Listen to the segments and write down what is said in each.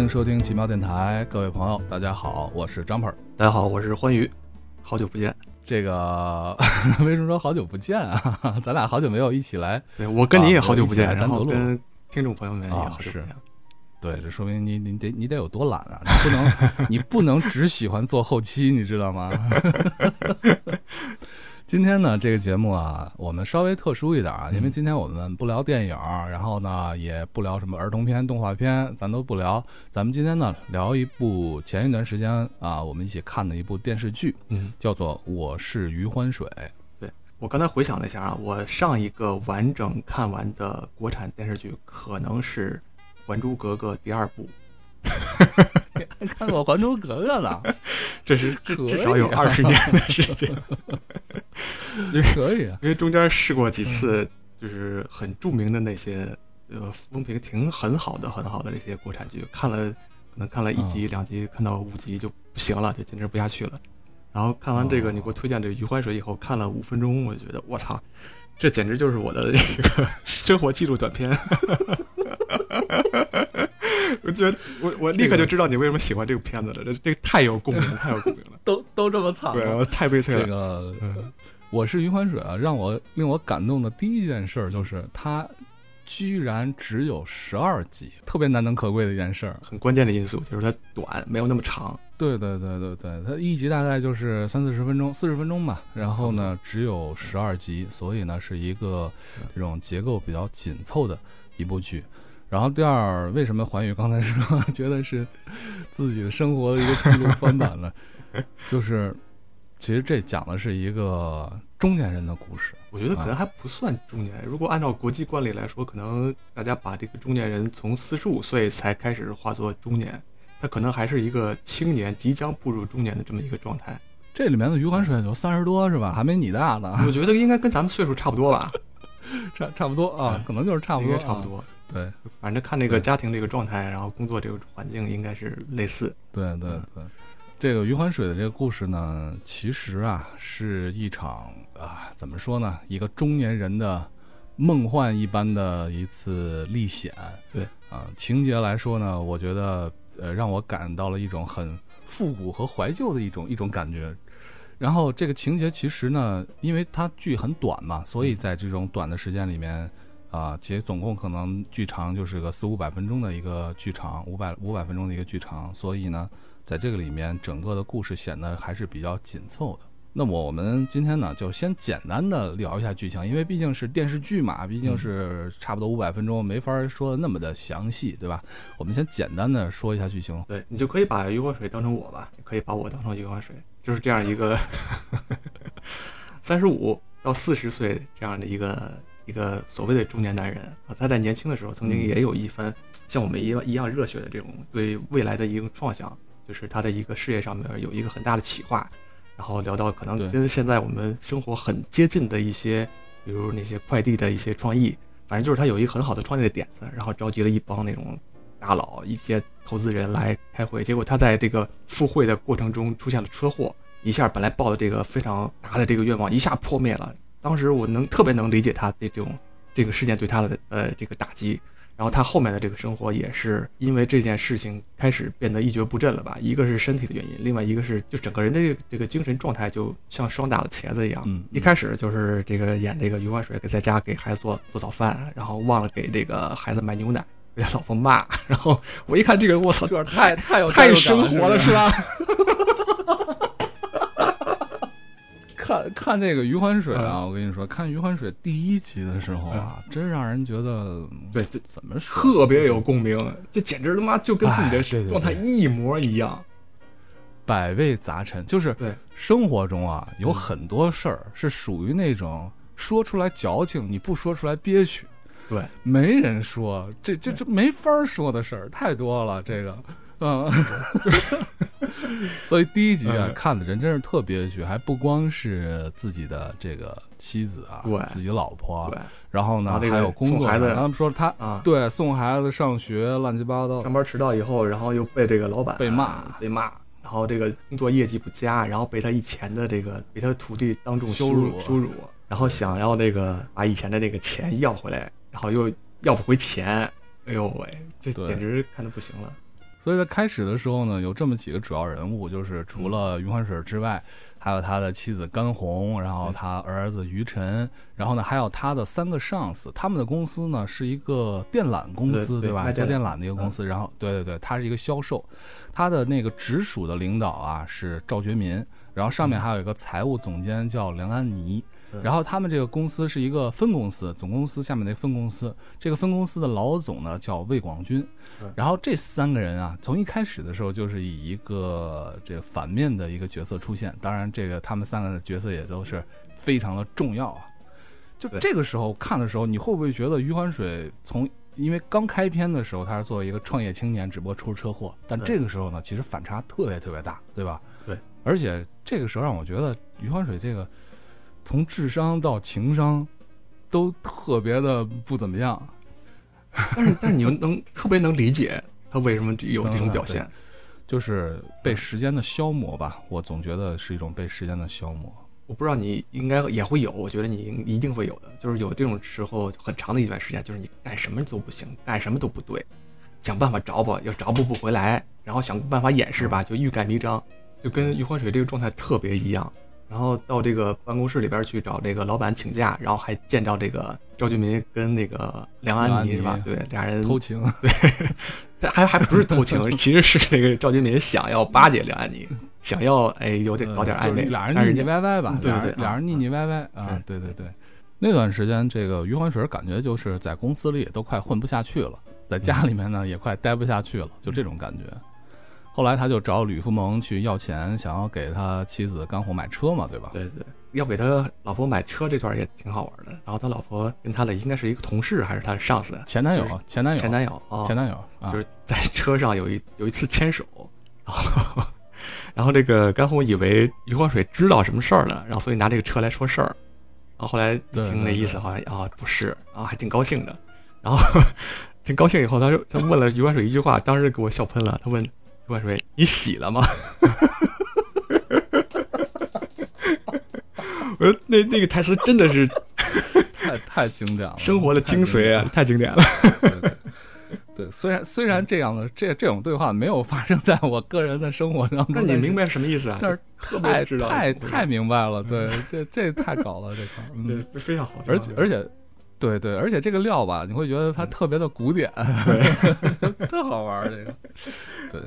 欢迎收听奇妙电台，各位朋友，大家好，我是张鹏。大家好，我是欢愉，好久不见。这个 为什么说好久不见啊？咱俩好久没有一起来，对我跟你也好久不见，啊然后跟听众朋友们也啊好久不见。对，这说明你你得你得有多懒啊！你不能 你不能只喜欢做后期，你知道吗？今天呢，这个节目啊，我们稍微特殊一点啊，因为今天我们不聊电影，然后呢，也不聊什么儿童片、动画片，咱都不聊。咱们今天呢，聊一部前一段时间啊，我们一起看的一部电视剧，嗯，叫做《我是余欢水》。对我刚才回想了一下啊，我上一个完整看完的国产电视剧可能是《还珠格格》第二部，看过《还珠格格》了？这是至少有二十年的时间，可以啊，因为中间试过几次，就是很著名的那些呃风评挺很好的、很好的那些国产剧，看了可能看了一集、两集，看到五集就不行了，就坚持不下去了。然后看完这个，哦你给我推荐这个《余欢水》以后，看了五分钟，我就觉得我操，这简直就是我的那个生活记录短片。我觉得我我立刻就知道你为什么喜欢这个片子了，这这个太有共鸣，太有共鸣了。都都这么惨对，我太悲催了这。个嗯我是余欢水啊，让我令我感动的第一件事儿就是它居然只有十二集，特别难能可贵的一件事儿。很关键的因素就是它短，没有那么长。对对对对对，它一集大概就是三四十分钟，四十分钟吧。然后呢，只有十二集，所以呢是一个这种结构比较紧凑的一部剧。然后第二，为什么环宇刚才说 觉得是自己的生活的一个记录翻版呢？就是其实这讲的是一个中年人的故事。我觉得可能还不算中年人。如果按照国际惯例来说，可能大家把这个中年人从四十五岁才开始化作中年，他可能还是一个青年，即将步入中年的这么一个状态。这里面的余欢水有三十多是吧？还没你大呢，我觉得应该跟咱们岁数差不多吧，差差不多啊嗯，可能就是差不多，应该差不。多。对反正看这个家庭这个状态，然后工作这个环境应该是类似。对对嗯对，这个余欢水的这个故事呢，其实啊是一场啊怎么说呢，一个中年人的梦幻一般的一次历险。对啊，情节来说呢，我觉得呃让我感到了一种很复古和怀旧的一种一种感觉。然后这个情节其实呢，因为它剧很短嘛，所以在这种短的时间里面，啊、其实总共可能剧长就是个四五百分钟的一个剧长，五百五百分钟的一个剧长，所以呢，在这个里面整个的故事显得还是比较紧凑的。那么我们今天呢，就先简单的聊一下剧情，因为毕竟是电视剧嘛，毕竟是差不多五百分钟，没法说的那么的详细，对吧？我们先简单的说一下剧情。对你就可以把余欢水当成我吧，也可以把我当成余欢水，就是这样一个三十五到四十岁这样的一个一个所谓的中年男人啊。他在年轻的时候曾经也有一番像我们一样一样热血的这种对未来的一个创想，就是他的一个事业上面有一个很大的企划，然后聊到可能跟现在我们生活很接近的一些，比如那些快递的一些创意，反正就是他有一个很好的创业的点子，然后召集了一帮那种大佬、一些投资人来开会，结果他在这个赴会的过程中出现了车祸，一下本来抱的这个非常大的这个愿望一下破灭了。当时我能特别能理解他的这种这个事件对他的呃这个打击，然后他后面的这个生活也是因为这件事情开始变得一蹶不振了吧？一个是身体的原因，另外一个是就整个人的这个这个精神状态就像霜打的茄子一样。嗯，一开始就是这个演这个余欢水给在家给孩子做做早饭，然后忘了给这个孩子买牛奶，被他老婆骂。然后我一看这个，我操，这有点太太有太生活了是吧？看看这个余欢水啊，嗯我跟你说，看余欢水第一集的时候啊，真让人觉得对，怎么说，特别有共鸣，这简直他妈就跟自己的状态一模一样。百味杂陈。就是对生活中啊，有嗯很多事儿是属于那种说出来矫情，你不说出来憋屈。对，没人说，这这这没法说的事儿太多了，这个，嗯，所以第一集啊，嗯看的人真是特憋屈，还不光是自己的这个妻子啊，对。自己老婆，对。然后呢还有工作子他们说他啊，对送孩子上学乱七八糟，上班迟到以后，然后又被这个老板被骂。被骂，然后这个工作业绩不佳，然后被他以前的这个被他的徒弟当众羞辱。辱。羞辱，然后想要那个把以前的那个钱要回来，然后又要不回钱，哎呦喂，这简直看的不行了。所以在开始的时候呢，有这么几个主要人物，就是除了余欢水之外，还有他的妻子甘红，然后他儿子于晨，然后呢还有他的三个上司。他们的公司呢是一个电缆公司，吧？对卖电缆做电缆的一个公司。然后，对对对，他是一个销售。他的那个直属的领导啊是赵觉民，然后上面还有一个财务总监叫梁安妮。嗯然后他们这个公司是一个分公司，总公司下面的分公司。这个分公司的老总呢叫魏广军嗯。然后这三个人啊，从一开始的时候就是以一个这个反面的一个角色出现。当然，这个他们三个的角色也都是非常的重要啊。就这个时候看的时候，你会不会觉得余欢水从因为刚开篇的时候他是作为一个创业青年，只不过出了车祸，但这个时候呢，其实反差特别特别大，对吧？对。而且这个时候让我觉得余欢水这个从智商到情商都特别的不怎么样。但是但是你又能特别能理解他为什么有这种表现。就是被时间的消磨吧，我总觉得是一种被时间的消磨。我不知道你应该也会有，我觉得你一定会有的，就是有这种时候很长的一段时间，就是你干什么都不行，干什么都不对，想办法找补，又找补不回来，然后想办法掩饰吧，就欲盖弥彰，就跟余欢水这个状态特别一样。然后到这个办公室里边去找这个老板请假，然后还见着这个赵俊民跟那个梁安妮妮是吧？对，俩人偷情，对 还还不是偷情，其实是那个赵俊民想要巴结梁安妮，想要哎有点搞点暧昧，俩人腻腻歪歪吧，对对对俩人腻腻歪歪啊嗯，对对对。那段时间，这个余欢水感觉就是在公司里也都快混不下去了，在家里面呢也快待不下去了，就这种感觉。后来他就找吕福蒙去要钱，想要给他妻子甘红买车嘛，对吧？对对，要给他老婆买车这段也挺好玩的。然后他老婆跟他的应该是一个同事还是他的上司，前男友就是，前男友，前男友啊，前男友啊，就是在车上有一有一次牵手，然后然后这个甘红以为余欢水知道什么事儿了，然后所以拿这个车来说事儿，然后后来一听那意思好像啊不是，啊还挺高兴的，然后 挺高兴以后，他就他问了余欢水一句话，当时给我笑喷了，他问余欢水你洗了吗？我说那那个台词真的是太太经典了，生活的精髓啊，太经典了。对虽然虽然这样的这这种对话没有发生在我个人的生活当中，那你明白什么意思啊？但是特别太知道太太明白了，对，这这太搞了这块嗯，，非常好，而且而且，对对，而且这个料吧，你会觉得它特别的古典，特好玩儿这个，对。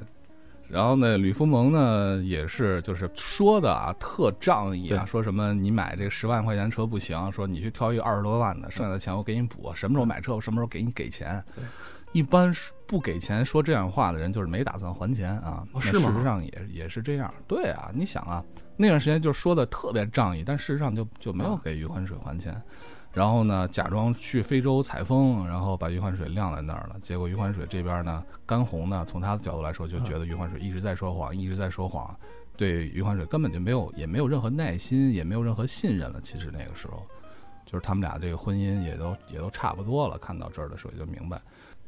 然后呢，吕福蒙呢也是就是说的啊，特仗义啊，说什么你买这个十万块钱车不行，说你去挑一个二十多万的，剩下的钱我给你补，什么时候买车我什么时候给你给钱。一般不给钱说这样话的人，就是没打算还钱啊。哦是吗事实上也也是这样。对啊，你想啊，那段时间就说的特别仗义，但事实上就就没有啊给余欢水还钱。然后呢，假装去非洲采风，然后把余欢水晾在那儿了。结果余欢水这边呢，甘红呢，从他的角度来说，就觉得余欢水一直在说谎，一直在说谎，对余欢水根本就没有，也没有任何耐心，也没有任何信任了。其实那个时候，就是他们俩这个婚姻也都也都差不多了。看到这儿的时候就明白，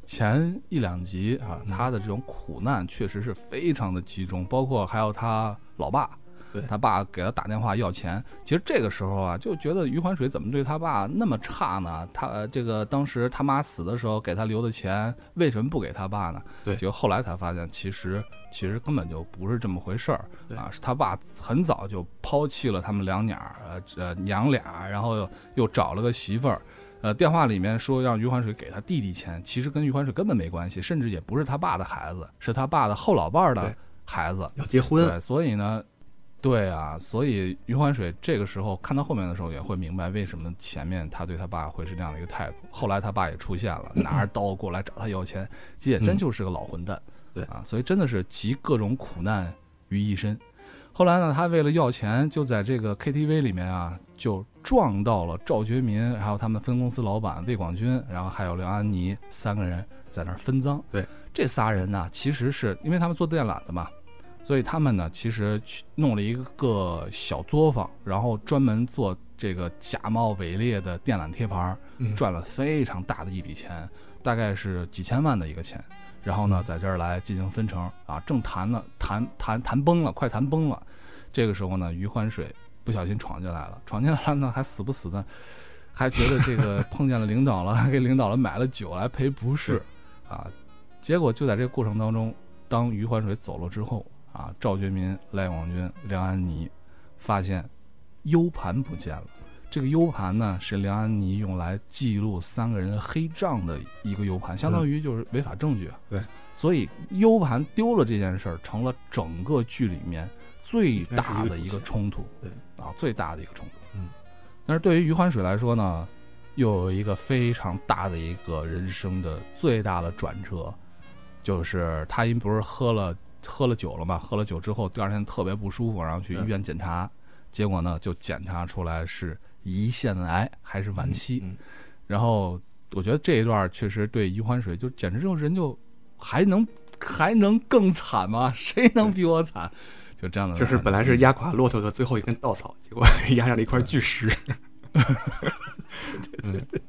前一两集啊，他的这种苦难确实是非常的集中，包括还有他老爸。对他爸给他打电话要钱，其实这个时候啊，就觉得余欢水怎么对他爸那么差呢？他呃这个当时他妈死的时候给他留的钱，为什么不给他爸呢？对结果后来才发现，其实其实根本就不是这么回事儿对啊，是他爸很早就抛弃了他们两娘儿呃呃娘俩，然后又又找了个媳妇儿。呃，电话里面说让余欢水给他弟弟钱，其实跟余欢水根本没关系，甚至也不是他爸的孩子，是他爸的后老伴儿的孩子。要结婚，对，所以呢，对啊，所以余欢水这个时候看到后面的时候，也会明白为什么前面他对他爸会是那样的一个态度。后来他爸也出现了，拿着刀过来找他要钱，这也真就是个老混蛋。对啊，所以真的是集各种苦难于一身。后来呢，他为了要钱，就在这个 KTV 里面啊，就撞到了赵觉民，还有他们分公司老板魏广军，然后还有梁安妮三个人在那儿分赃。对，这仨人呢，其实是因为他们做电缆的嘛，所以他们呢，其实去弄了一个小作坊，然后专门做这个假冒伪劣的电缆贴牌赚了非常大的一笔钱，大概是几千万的一个钱。然后呢，在这儿来进行分成啊，正谈呢，谈谈谈崩了，快谈崩了。这个时候呢，余欢水不小心闯进来了，闯进来了呢，还死不死的，还觉得这个碰见了领导了，还给领导了买了酒来赔不是啊。结果就在这个过程当中，当余欢水走了之后啊，赵觉民、赖广军、梁安妮发现 U 盘不见了。这个 U 盘呢，是梁安妮用来记录三个人黑账的一个 U 盘，相当于就是违法证据。对，所以 U 盘丢了这件事儿，成了整个剧里面最大的一个冲突。对，啊，最大的一个冲突。嗯，但是对于余欢水来说呢，又有一个非常大的一个人生的最大的转折，就是他因不是喝了喝了酒了嘛，喝了酒之后第二天特别不舒服，然后去医院检查，结果呢就检查出来是。胰腺癌还是晚期，然后我觉得这一段确实对余欢水就简直就人就还能还能更惨吗？谁能比我惨？就这样的，就是本来是压垮骆驼的最后一根稻草，结果压上了一块巨石。对 对对，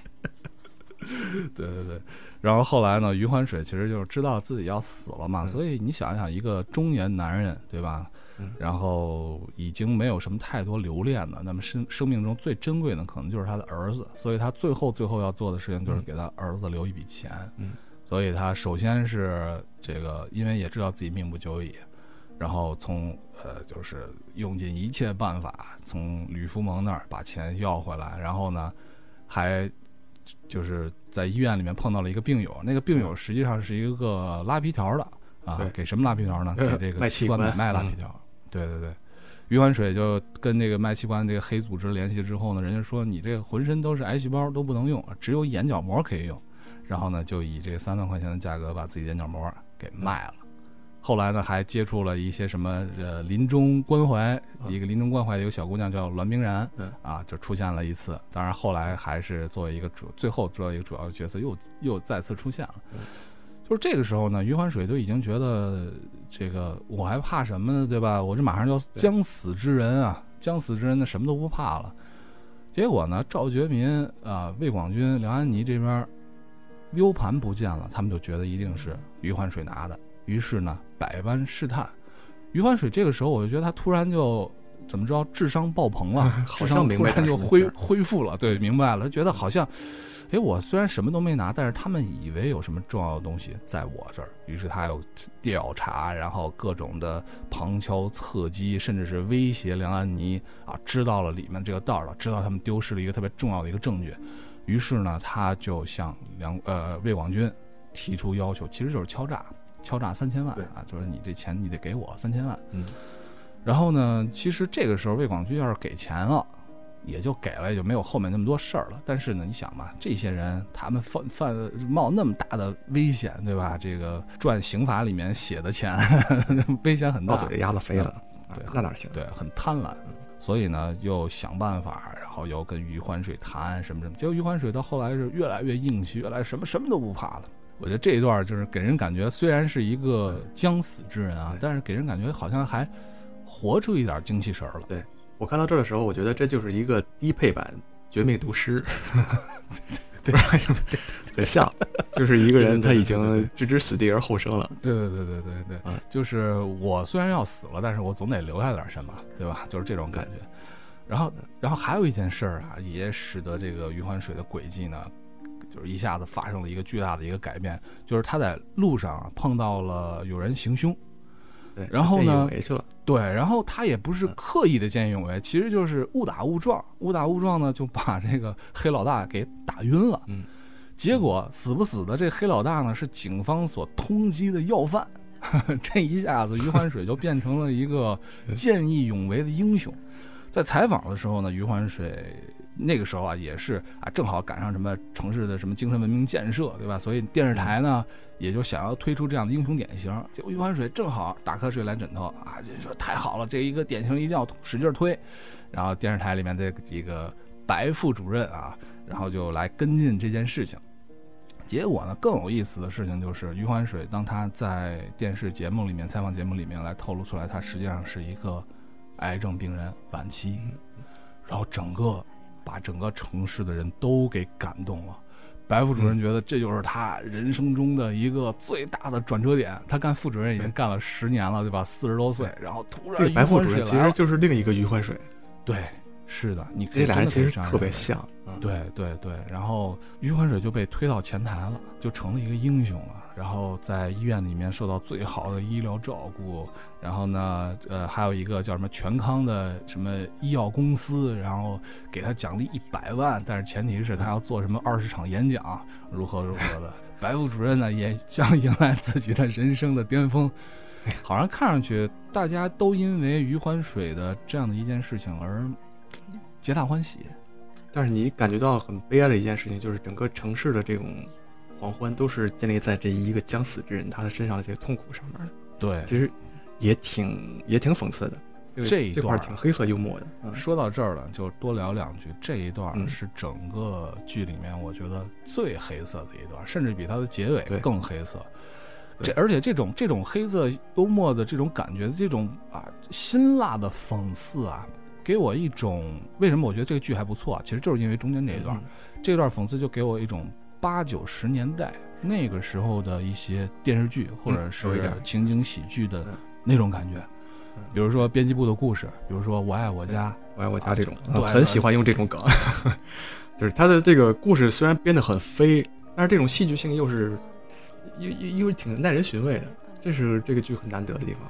对对对。然后后来呢，余欢水其实就是知道自己要死了嘛，所以你想想，一个中年男人，对吧？然后已经没有什么太多留恋了。那么生生命中最珍贵的可能就是他的儿子，所以他最后最后要做的事情就是给他儿子留一笔钱。嗯，所以他首先是这个，因为也知道自己命不久矣，然后从呃就是用尽一切办法从吕福蒙那儿把钱要回来，然后呢还就是在医院里面碰到了一个病友，那个病友实际上是一个拉皮条的啊，给什么拉皮条呢？给这个器官买卖拉皮条。对对对，余欢水就跟这个卖器官这个黑组织联系之后呢，人家说你这个浑身都是癌细胞都不能用，只有眼角膜可以用，然后呢就以这个三万块钱的价格把自己眼角膜给卖了。后来呢还接触了一些什么呃临终关怀，一个临终关怀的一个小姑娘叫栾冰然，啊就出现了一次，当然后来还是作为一个主，最后做一个主要的角色又又再次出现了。就是这个时候呢，余欢水都已经觉得这个我还怕什么呢？对吧？我这马上就要将死之人啊，将死之人呢什么都不怕了。结果呢，赵觉民啊、魏广军、梁安妮这边 U 盘不见了，他们就觉得一定是余欢水拿的。于是呢，百般试探。余欢水这个时候，我就觉得他突然就怎么着，智商爆棚了，智商突然就恢恢复了。对，明白了，他觉得好像。哎，我虽然什么都没拿，但是他们以为有什么重要的东西在我这儿，于是他又调查，然后各种的旁敲侧击，甚至是威胁梁安妮啊，知道了里面这个道了，知道他们丢失了一个特别重要的一个证据，于是呢，他就向梁呃魏广军提出要求，其实就是敲诈，敲诈三千万啊，就是你这钱你得给我三千万。嗯，然后呢，其实这个时候魏广军要是给钱了。也就给了，也就没有后面那么多事儿了。但是呢，你想嘛，这些人他们犯犯冒那么大的危险，对吧？这个赚刑法里面写的钱，危险很大，嘴压了飞了，对，那哪行？对，很贪婪，所以呢，又想办法，然后又跟余欢水谈什么什么。结果余欢水到后来是越来越硬气，越来什么什么都不怕了。我觉得这一段就是给人感觉，虽然是一个将死之人啊，但是给人感觉好像还活出一点精气神了。对。我看到这儿的时候，我觉得这就是一个低配版《绝命毒师》，对，很像，就是一个人他已经置之死地而后生了。对对对对对对，就是我虽然要死了，但是我总得留下点什么，对吧？就是这种感觉。然后，然后还有一件事儿啊，也使得这个余欢水的轨迹呢，就是一下子发生了一个巨大的一个改变，就是他在路上碰到了有人行凶。对然后呢？对，然后他也不是刻意的见义勇为，其实就是误打误撞，误打误撞呢就把这个黑老大给打晕了。嗯，结果死不死的这黑老大呢是警方所通缉的要犯，这一下子余欢水就变成了一个 见义勇为的英雄。在采访的时候呢，余欢水。那个时候啊，也是啊，正好赶上什么城市的什么精神文明建设，对吧？所以电视台呢，也就想要推出这样的英雄典型。结果余欢水正好打瞌睡来枕头啊，就说太好了，这一个典型一定要使劲推。然后电视台里面的一个白副主任啊，然后就来跟进这件事情。结果呢，更有意思的事情就是余欢水当他在电视节目里面采访节目里面来透露出来，他实际上是一个癌症病人晚期，然后整个。把整个城市的人都给感动了，白副主任觉得这就是他人生中的一个最大的转折点。他干副主任已经干了十年了，对吧？四十多岁，然后突然白副主任其实就是另一个余欢水，对，是的，你可以这俩人其实特别像，嗯，对对对，然后余欢水就被推到前台了，就成了一个英雄了。然后在医院里面受到最好的医疗照顾。然后呢，呃，还有一个叫什么全康的什么医药公司，然后给他奖励一百万，但是前提是他要做什么二十场演讲，如何如何的。白副主任呢，也将迎来自己的人生的巅峰。好像看上去大家都因为余欢水的这样的一件事情而皆大欢喜。但是你感觉到很悲哀的一件事情，就是整个城市的这种狂欢都是建立在这一个将死之人他的身上的这些痛苦上面的。对，其实也挺也挺讽刺的，这一段挺黑色幽默的。嗯，说到这儿了，就多聊两句。这一段嗯是整个剧里面我觉得最黑色的一段，甚至比它的结尾更黑色。这而且这种这种黑色幽默的这种感觉，这种啊辛辣的讽刺啊，给我一种为什么我觉得这个剧还不错啊？其实就是因为中间这一段，嗯这段讽刺就给我一种八九十年代那个时候的一些电视剧或者是有一点。情景喜剧的嗯。那种感觉。嗯。比如说编辑部的故事，比如说我爱我家，我爱我家这种，对嗯很喜欢用这种梗，就是他的这个故事虽然编得很飞，但是这种戏剧性又是又又又挺耐人寻味的，这是这个剧很难得的地方。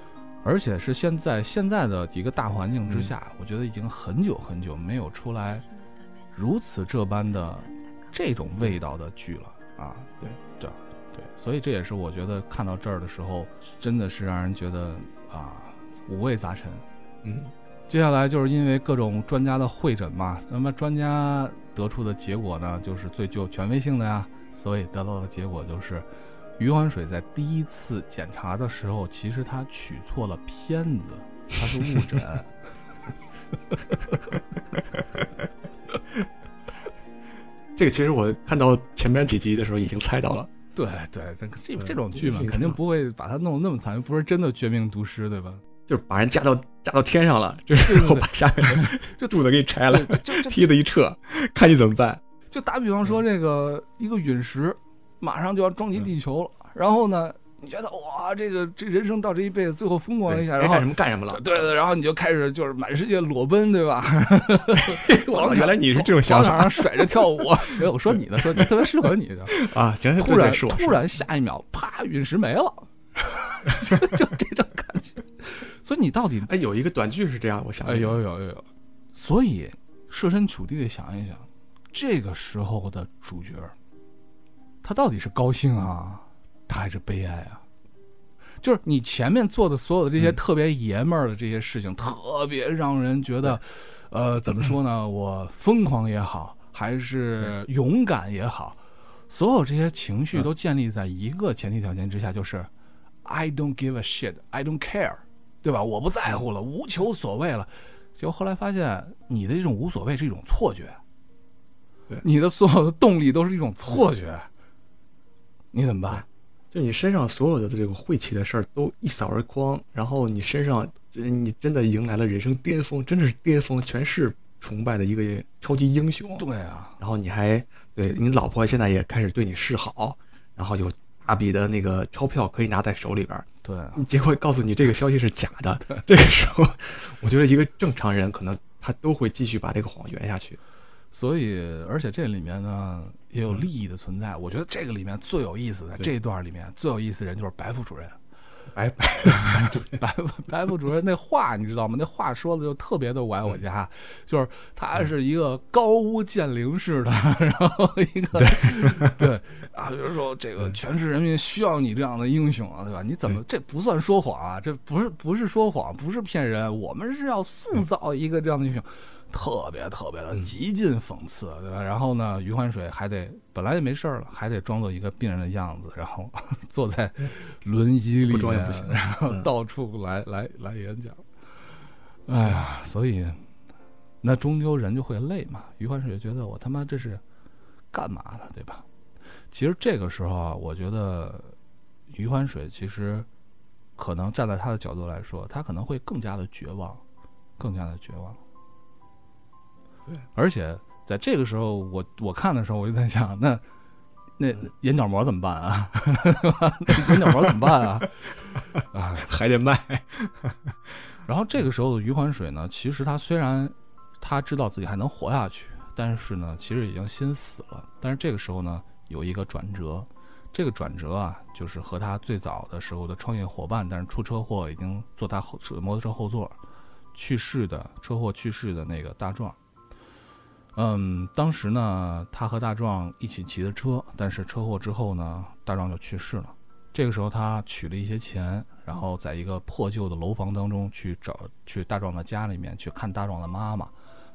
而且是现在现在的一个大环境之下，嗯。我觉得已经很久很久没有出来如此这般的这种味道的剧了啊！对对对，所以这也是我觉得看到这儿的时候，真的是让人觉得啊五味杂陈。嗯，接下来就是因为各种专家的会诊嘛，那么专家得出的结果呢，就是最具有权威性的呀，所以得到的结果就是，余欢水在第一次检查的时候，其实他取错了片子，他是误诊。这个其实我看到前面几集的时候已经猜到了。对对，这这种剧嘛这，个肯定不会把它弄得那么惨，不是真的绝命毒师，对吧？就是把人架到架到天上了，就是我把下面的就柱子给你拆了，就就梯子一撤，看你怎么办。就打比方说，这个一个陨石马上就要撞击地球了，然后呢，你觉得哇，这个这人生到这一辈子最后疯狂一下，然后干什么干什么了。对对，然后你就开始就是满世界裸奔，对吧？我，原来你是这种想法甩着跳舞。哎我说你呢，说你特别适合你的。啊！行，行突然对对是我是突然下一秒，啪，陨石没了，就就这种感觉。所以你到底哎，有一个短剧是这样，我想哎，有有有有有，所以设身处地的想一想，这个时候的主角，他到底是高兴啊，他还是悲哀啊？就是你前面做的所有的这些嗯特别爷们儿的这些事情，特别让人觉得，呃，怎么说呢？我疯狂也好，还是勇敢也好，所有这些情绪嗯都建立在一个前提条件之下，就是 I don't give a shit, I don't care，对吧？我不在乎了，无求所谓了。结果后来发现，你的这种无所谓是一种错觉，对你的所有的动力都是一种错觉，你怎么办？就你身上所有的这个晦气的事儿都一扫而光，然后你身上，你真的迎来了人生巅峰，真的是巅峰，全是崇拜的一个超级英雄。对啊，然后你还对你老婆现在也开始对你示好，然后有大笔的那个钞票可以拿在手里边，对啊，结果告诉你这个消息是假的。这个时候，我觉得一个正常人可能他都会继续把这个谎圆下去。所以，而且这里面呢也有利益的存在。我觉得这个里面最有意思的这一段里面最有意思的人就是白副主任。白白白白副主任那话你知道吗？那话说的就特别的我爱我家，就是他是一个高屋建瓴式的，然后一个对 啊，比如说这个全市人民需要你这样的英雄啊，对吧？你怎么这不算说谎啊？这不是不是说谎，不是骗人，我们是要塑造一个这样的英雄。特别特别的极尽讽刺，对吧？然后呢，余欢水还得本来就没事儿了，还得装作一个病人的样子，然后 坐在轮椅里不装也面不行然后嗯到处来来来演讲。哎呀，所以那终究人就会累嘛。余欢水觉得我他妈这是干嘛呢，对吧？其实这个时候啊，我觉得余欢水其实可能站在他的角度来说，他可能会更加的绝望，更加的绝望。对，而且在这个时候，我我看的时候，我就在想，那那眼角膜怎么办啊？那 眼角膜怎么办啊？啊，还得卖。然后这个时候的余欢水呢，其实他虽然他知道自己还能活下去，但是呢，其实已经心死了。但是这个时候呢，有一个转折，这个转折啊，就是和他最早的时候的创业伙伴，但是出车祸已经坐他后摩托车后座去世的车祸去世的那个大壮。嗯，当时呢，他和大壮一起骑的车，但是车祸之后呢，大壮就去世了。这个时候，他取了一些钱，然后在一个破旧的楼房当中去找去大壮的家里面去看大壮的妈妈，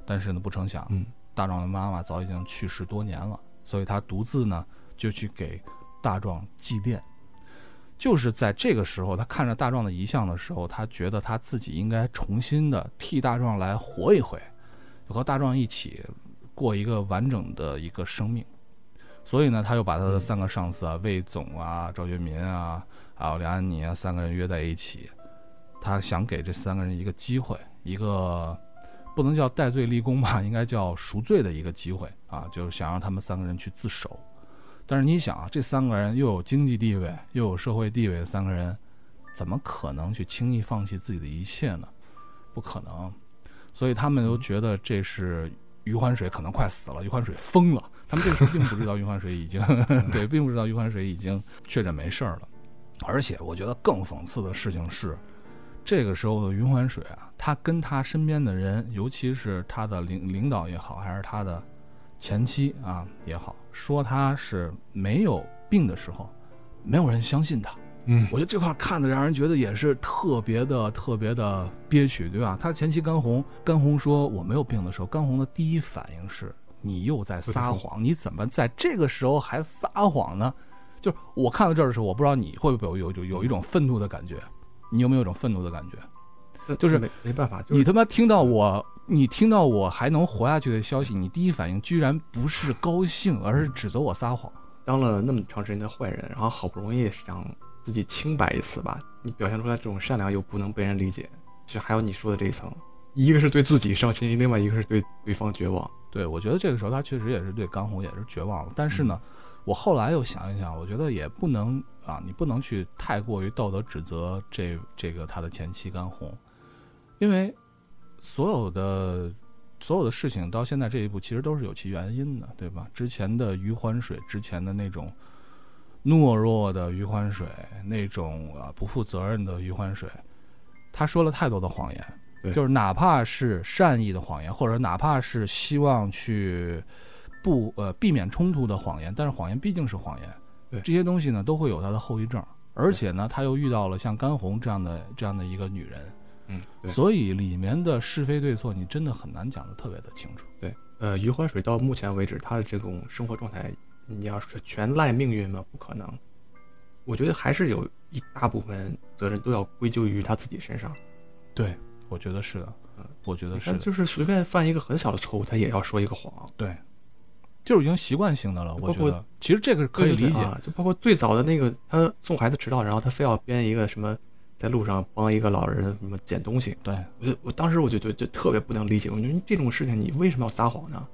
但是呢，不成想，嗯大壮的妈妈早已经去世多年了，所以他独自呢就去给大壮祭奠。就是在这个时候，他看着大壮的遗像的时候，他觉得他自己应该重新的替大壮来活一回，就和大壮一起过一个完整的一个生命。所以呢，他又把他的三个上司啊，魏总啊、赵学民啊，还有梁安妮啊，三个人约在一起。他想给这三个人一个机会，一个不能叫戴罪立功吧，应该叫赎罪的一个机会啊，就是想让他们三个人去自首。但是你想啊，这三个人又有经济地位又有社会地位的三个人，怎么可能去轻易放弃自己的一切呢？不可能。所以他们都觉得这是余欢水可能快死了，余欢水疯了。他们这个时候并不知道余欢水已经 对，并不知道余欢水已经确诊没事儿了。而且我觉得更讽刺的事情是，这个时候的余欢水啊，他跟他身边的人，尤其是他的领领导也好，还是他的前妻啊也好，说他是没有病的时候，没有人相信他。嗯我觉得这块看的让人觉得也是特别的特别的憋屈，对吧？他前妻甘红，甘红说我没有病的时候，甘红的第一反应是你又在撒谎，你怎么在这个时候还撒谎呢？就是我看到这儿的时候，我不知道你会不会有有有有一种愤怒的感觉，你有没有一种愤怒的感觉？就是没没办法，就是你他妈听到我，你听到我还能活下去的消息，你第一反应居然不是高兴，而是指责我撒谎。当了那么长时间的坏人，然后好不容易想自己清白一次吧，你表现出来这种善良又不能被人理解，就还有你说的这一层，一个是对自己伤心，另外一个是对对方绝望。对，我觉得这个时候他确实也是对甘红也是绝望了。但是呢，我后来又想一想，我觉得也不能啊，你不能去太过于道德指责这这个他的前妻甘红，因为所有的所有的事情到现在这一步其实都是有其原因的，对吧？之前的余欢水，之前的那种懦弱的余欢水，那种啊不负责任的余欢水，他说了太多的谎言。对。就是哪怕是善意的谎言，或者哪怕是希望去不呃避免冲突的谎言，但是谎言毕竟是谎言，对。这些东西呢都会有它的后遗症，而且呢他又遇到了像甘红这样的这样的一个女人，嗯，对。所以里面的是非对错你真的很难讲得特别的清楚。对，呃，余欢水到目前为止，他的这种生活状态，你要是全赖命运吗？不可能。我觉得还是有一大部分责任都要归咎于他自己身上。对，我觉得是的嗯，我觉得是的，就是随便犯一个很小的错误，他也要说一个谎。对，就是已经习惯性的了。我觉得其实这个可以理解，对对对啊，就包括最早的那个，他送孩子迟到，然后他非要编一个什么，在路上帮一个老人什么捡东西。对我就我当时我就就就特别不能理解，我觉得这种事情你为什么要撒谎呢？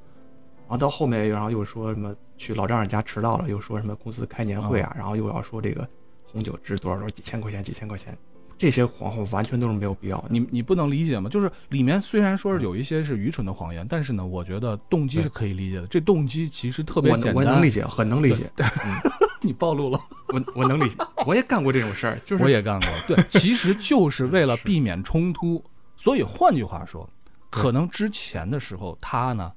然后到后面，然后又说什么去老丈人家迟到了，又说什么公司开年会啊，然后又要说这个红酒值多少多少几千块钱几千块钱，这些谎话完全都是没有必要的。你你不能理解吗？就是里面虽然说是有一些是愚蠢的谎言，但是呢，我觉得动机是可以理解的。这动机其实特别我简单，我能理解，很能理解，你暴露了，我我能理解，我也干过这种事儿，就是我也干过。对，其实就是为了避免冲突。所以换句话说，可能之前的时候他呢，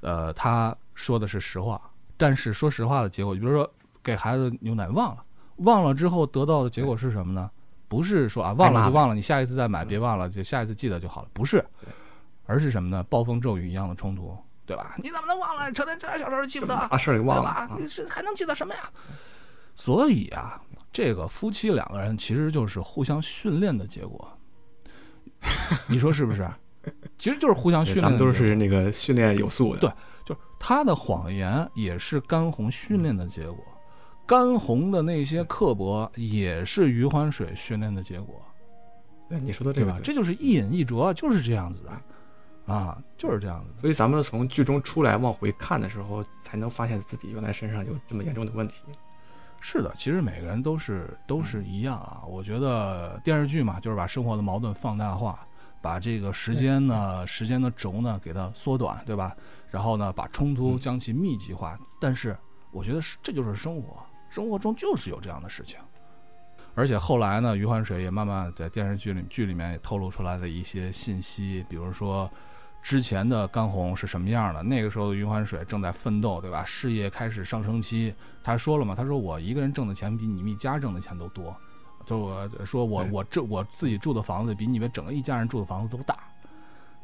呃，他说的是实话，但是说实话的结果，比如说给孩子牛奶忘了，忘了之后得到的结果是什么呢？不是说啊忘了就忘了，你下一次再买，别忘了，就下一次记得就好了，不是，而是什么呢？暴风骤雨一样的冲突，对吧？你怎么能忘了？成天这点小事都记不得，啊事儿给忘了是还能记得什么呀？所以啊，这个夫妻两个人其实就是互相训练的结果，你说是不是？其实就是互相训练。咱们都是那个训练有素的。对就是他的谎言也是甘红训练的结果，甘红的那些刻薄也是余欢水训练的结果，对，你说的这个对吧？这就是一饮一啄，就是这样子的，啊，就是这样子的。所以咱们从剧中出来往回看的时候，才能发现自己原来身上有这么严重的问题。是的，其实每个人都是都是一样啊。我觉得电视剧嘛，就是把生活的矛盾放大化，把这个时间呢，时间的轴呢给它缩短，对吧？然后呢，把冲突将其密集化。但是我觉得是这就是生活，生活中就是有这样的事情。而且后来呢，余欢水也慢慢在电视剧里剧里面也透露出来的一些信息，比如说之前的甘红是什么样的，那个时候的余欢水正在奋斗，对吧？事业开始上升期。他说了嘛，他说我一个人挣的钱比你们一家挣的钱都多。就我说我我这我自己住的房子比你们整个一家人住的房子都大。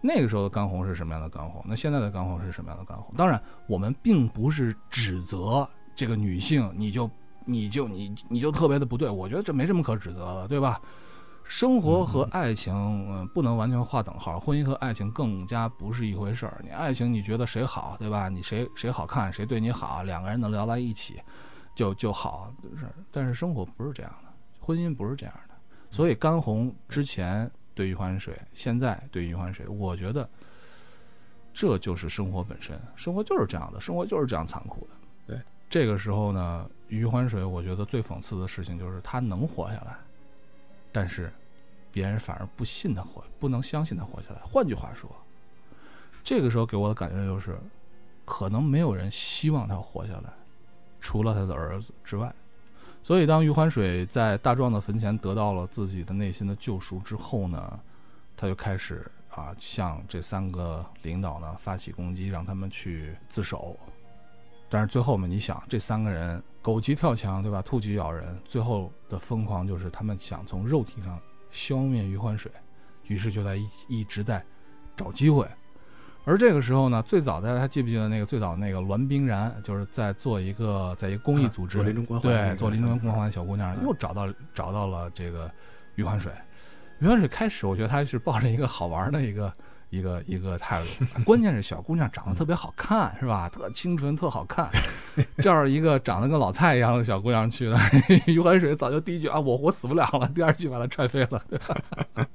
那个时候的干红是什么样的干红？那现在的干红是什么样的干红？当然，我们并不是指责这个女性，你就。你就你你就特别的不对，我觉得这没什么可指责的，对吧？生活和爱情，嗯，不能完全划等号，婚姻和爱情更加不是一回事儿。你爱情，你觉得谁好，对吧？你谁谁好看，谁对你好，两个人能聊在一起，就就好。是，但是生活不是这样的，婚姻不是这样的。所以干红之前对于欢水，现在对于欢水，我觉得这就是生活本身，生活就是这样的，生活就是这样残酷的。对，这个时候呢。余欢水，我觉得最讽刺的事情就是他能活下来，但是别人反而不信他活，不能相信他活下来。换句话说，这个时候给我的感觉就是，可能没有人希望他活下来，除了他的儿子之外。所以，当余欢水在大壮的坟前得到了自己的内心的救赎之后呢，他就开始啊向这三个领导呢发起攻击，让他们去自首。但是最后嘛，你想这三个人狗急跳墙，对吧？兔急咬人，最后的疯狂就是他们想从肉体上消灭余欢水，于是就在一一直在找机会。而这个时候呢，最早大家记不记得那个最早那个栾冰然，就是在做一个在一个公益组织，做临终关怀，对，做临终关怀的小姑娘，又找到找到了这个余欢水。余欢水开始我觉得他是抱着一个好玩的一个。一个一个态度，关键是小姑娘长得特别好看，是吧？特清纯，特好看。这样一个长得跟老蔡一样的小姑娘去了，余欢水早就第一句啊，我我死不了了，第二句把她踹飞了，对？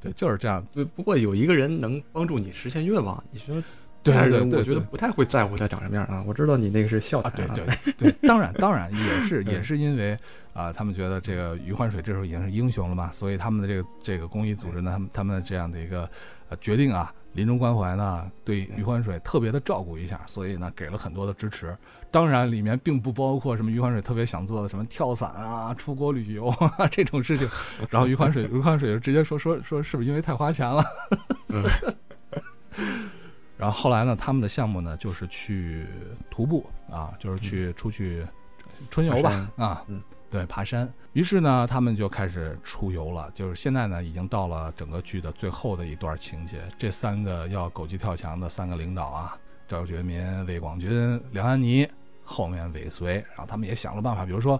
对，就是这样。不，不过有一个人能帮助你实现愿望，你说。对对对，我觉得不太会在乎他长什么样啊。我知道你那个是笑谈，对对 对，当然当然也是 也是因为啊，他们觉得这个余欢水这时候已经是英雄了嘛，所以他们的这个这个公益组织呢，他们他们这样的一个呃决定啊，临终关怀呢，对余欢水特别的照顾一下，所以呢给了很多的支持。当然里面并不包括什么余欢水特别想做的什么跳伞啊、出国旅游啊 这种事情。然后余欢水余欢水就直接说说说是不是因为太花钱了？然后后来呢，他们的项目呢就是去徒步啊，就是去出去春游吧啊，嗯，对，爬山。于是呢，他们就开始出游了。就是现在呢，已经到了整个剧的最后的一段情节。这三个要狗急跳墙的三个领导啊，赵觉民、魏广军、梁安妮后面尾随。然后他们也想了办法，比如说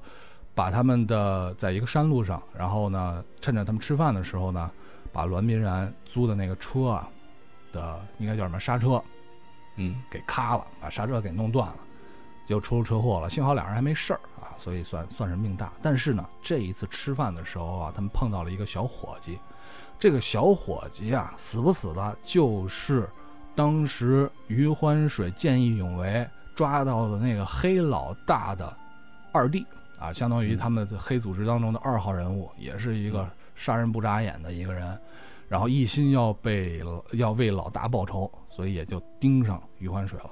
把他们的在一个山路上，然后呢，趁着他们吃饭的时候呢，把栾明然租的那个车啊。的应该叫什么刹车，嗯，给咔了，把刹车给弄断了，就出了车祸了。幸好两人还没事儿啊，所以算算是命大。但是呢，这一次吃饭的时候啊，他们碰到了一个小伙计。这个小伙计啊，死不死的，就是当时余欢水见义勇为抓到的那个黑老大的二弟啊，相当于他们黑组织当中的二号人物，也是一个杀人不眨眼的一个人。然后一心要被要为老大报仇，所以也就盯上余欢水了。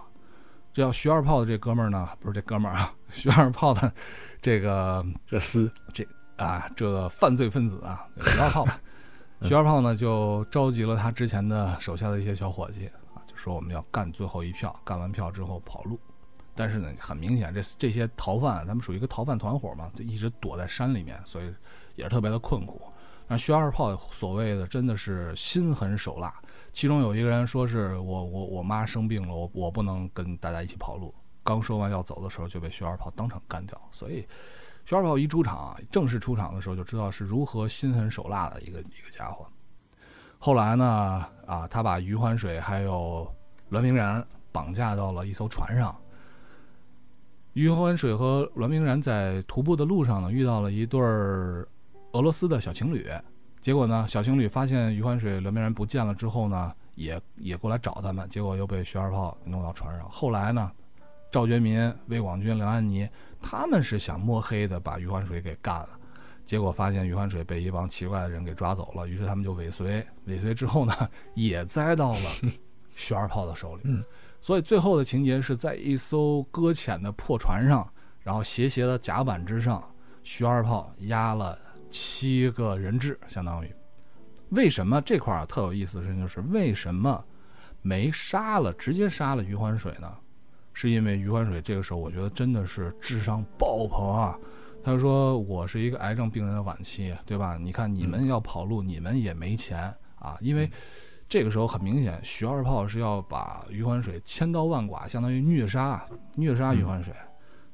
这叫徐二炮的这哥们儿呢，不是这哥们儿啊，徐二炮的这个这厮这啊这个犯罪分子啊，徐二炮。徐二炮呢就召集了他之前的手下的一些小伙计啊，就说我们要干最后一票，干完票之后跑路。但是呢，很明显这这些逃犯，他们属于一个逃犯团伙嘛，就一直躲在山里面，所以也是特别的困苦。那徐二炮所谓的真的是心狠手辣，其中有一个人说是我我我妈生病了，我我不能跟大家一起跑路。刚说完要走的时候就被徐二炮当场干掉。所以徐二炮一出场，正式出场的时候就知道是如何心狠手辣的一个一个家伙。后来呢，啊，他把余欢水还有栾明然绑架到了一艘船上。余欢水和栾明然在徒步的路上呢，遇到了一对儿。俄罗斯的小情侣，结果呢，小情侣发现余欢水、刘明然不见了之后呢，也也过来找他们，结果又被徐二炮弄到船上。后来呢，赵觉民、魏广军、梁安妮他们是想摸黑的把余欢水给干了，结果发现余欢水被一帮奇怪的人给抓走了，于是他们就尾随，尾随之后呢，也栽到了 徐二炮的手里。嗯，所以最后的情节是在一艘搁浅的破船上，然后斜斜的甲板之上，徐二炮压了七个人质，相当于。为什么这块儿特有意思的事情就是为什么没杀了，直接杀了余欢水呢？是因为余欢水这个时候，我觉得真的是智商爆棚啊！他说：“我是一个癌症病人的晚期，对吧？你看你们要跑路，你们也没钱啊！因为这个时候很明显，徐二炮是要把余欢水千刀万剐，相当于虐杀，虐杀余欢水。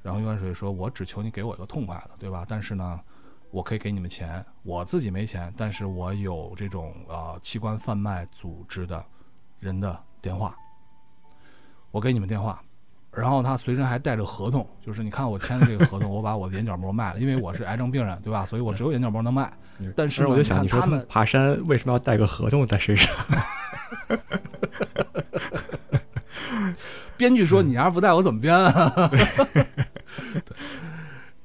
然后余欢水说：‘我只求你给我一个痛快的，对吧？但是呢，我可以给你们钱，我自己没钱，但是我有这种呃器官贩卖组织的人的电话，我给你们电话。’然后他随身还带着合同，就是你看我签的这个合同，我把我的眼角膜卖了，因为我是癌症病人，对吧？所以我只有眼角膜能卖。但是我就想，你说他们爬山为什么要带个合同在身上？编剧说你要是不带我怎么编啊？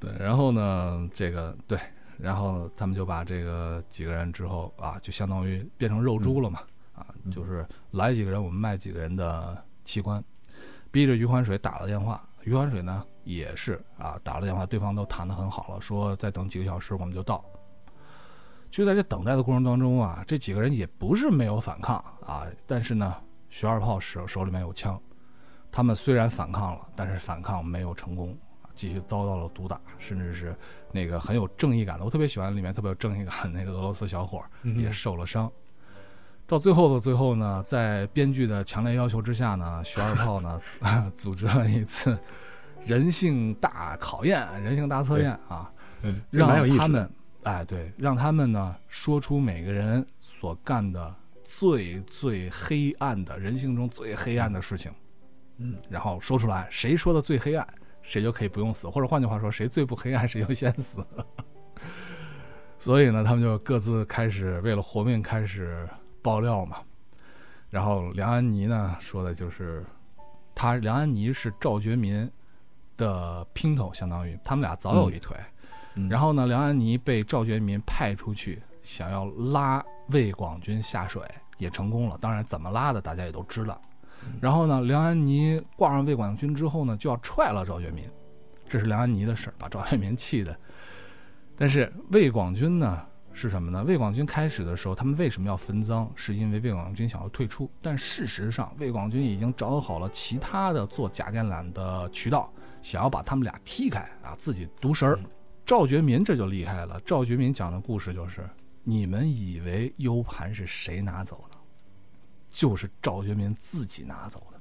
对对，然后呢，这个对，然后他们就把这个几个人之后啊，就相当于变成肉猪了嘛，啊，就是来几个人我们卖几个人的器官。逼着余欢水打了电话，余欢水呢也是啊打了电话，对方都谈得很好了，说再等几个小时我们就到。就在这等待的过程当中啊，这几个人也不是没有反抗啊，但是呢，徐二炮手手里面有枪，他们虽然反抗了，但是反抗没有成功啊，继续遭到了毒打，甚至是那个很有正义感的，我特别喜欢里面特别有正义感的那个俄罗斯小伙也受了伤。到最后的最后呢，在编剧的强烈要求之下呢，徐二炮呢 组织了一次人性大考验、人性大测验啊，嗯，让。他们哎对，让他们呢说出每个人所干的最最黑暗的人性中最黑暗的事情，嗯，然后说出来，谁说的最黑暗，谁就可以不用死，或者换句话说，谁最不黑暗，谁就先死。所以呢，他们就各自开始为了活命开始。爆料嘛，然后梁安妮呢说的就是，他梁安妮是赵觉民的姘头，相当于他们俩早有一腿。然后呢，梁安妮被赵觉民派出去，想要拉魏广军下水，也成功了。当然，怎么拉的大家也都知道。然后呢，梁安妮挂上魏广军之后呢，就要踹了赵觉民，这是梁安妮的事儿，把赵觉民气的。但是魏广军呢？是什么呢？魏广军开始的时候，他们为什么要分赃？是因为魏广军想要退出。但事实上，魏广军已经找好了其他的做假电缆的渠道，想要把他们俩踢开啊，自己独食儿。赵觉民这就厉害了。赵觉民讲的故事就是：你们以为 U 盘是谁拿走的？就是赵觉民自己拿走的。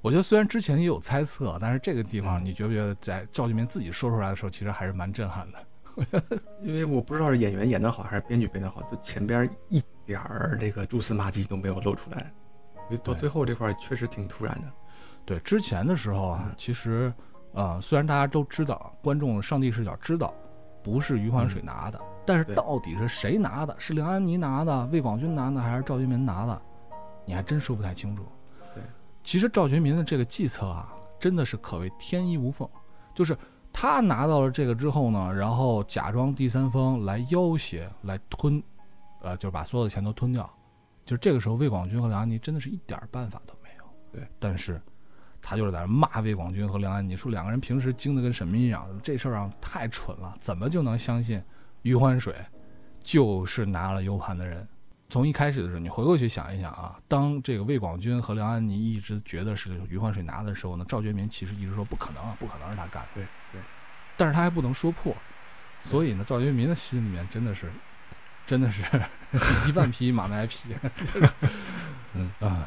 我觉得虽然之前也有猜测，但是这个地方你觉不觉得，在赵觉民自己说出来的时候，其实还是蛮震撼的。因为我不知道是演员演得好还是编剧编得好，就前边一点儿这个蛛丝马迹都没有露出来，到最后这块确实挺突然的。对，之前的时候啊，其实啊，虽然大家都知道，观众上帝视角知道不是余欢水拿的，但是到底是谁拿的？是梁安妮拿的，魏广军拿的，还是赵觉民拿的？你还真说不太清楚。对，其实赵觉民的这个计策啊，真的是可谓天衣无缝，就是。他拿到了这个之后呢，然后假装第三方来要挟，来吞，呃，就是把所有的钱都吞掉。就这个时候，魏广军和梁安妮真的是一点办法都没有。对，但是他就是在那骂魏广军和梁安妮，说两个人平时精的跟什么一样，这事儿啊太蠢了，怎么就能相信余欢水就是拿了 U 盘的人？从一开始的时候，你回过去想一想啊，当这个魏广军和梁安妮一直觉得是余欢水拿的时候呢，赵觉民其实一直说不可能啊，不可能是他干的。对对。但是他还不能说破，所以呢，赵觉民的心里面真的是，真的是一万匹马耐皮。嗯啊，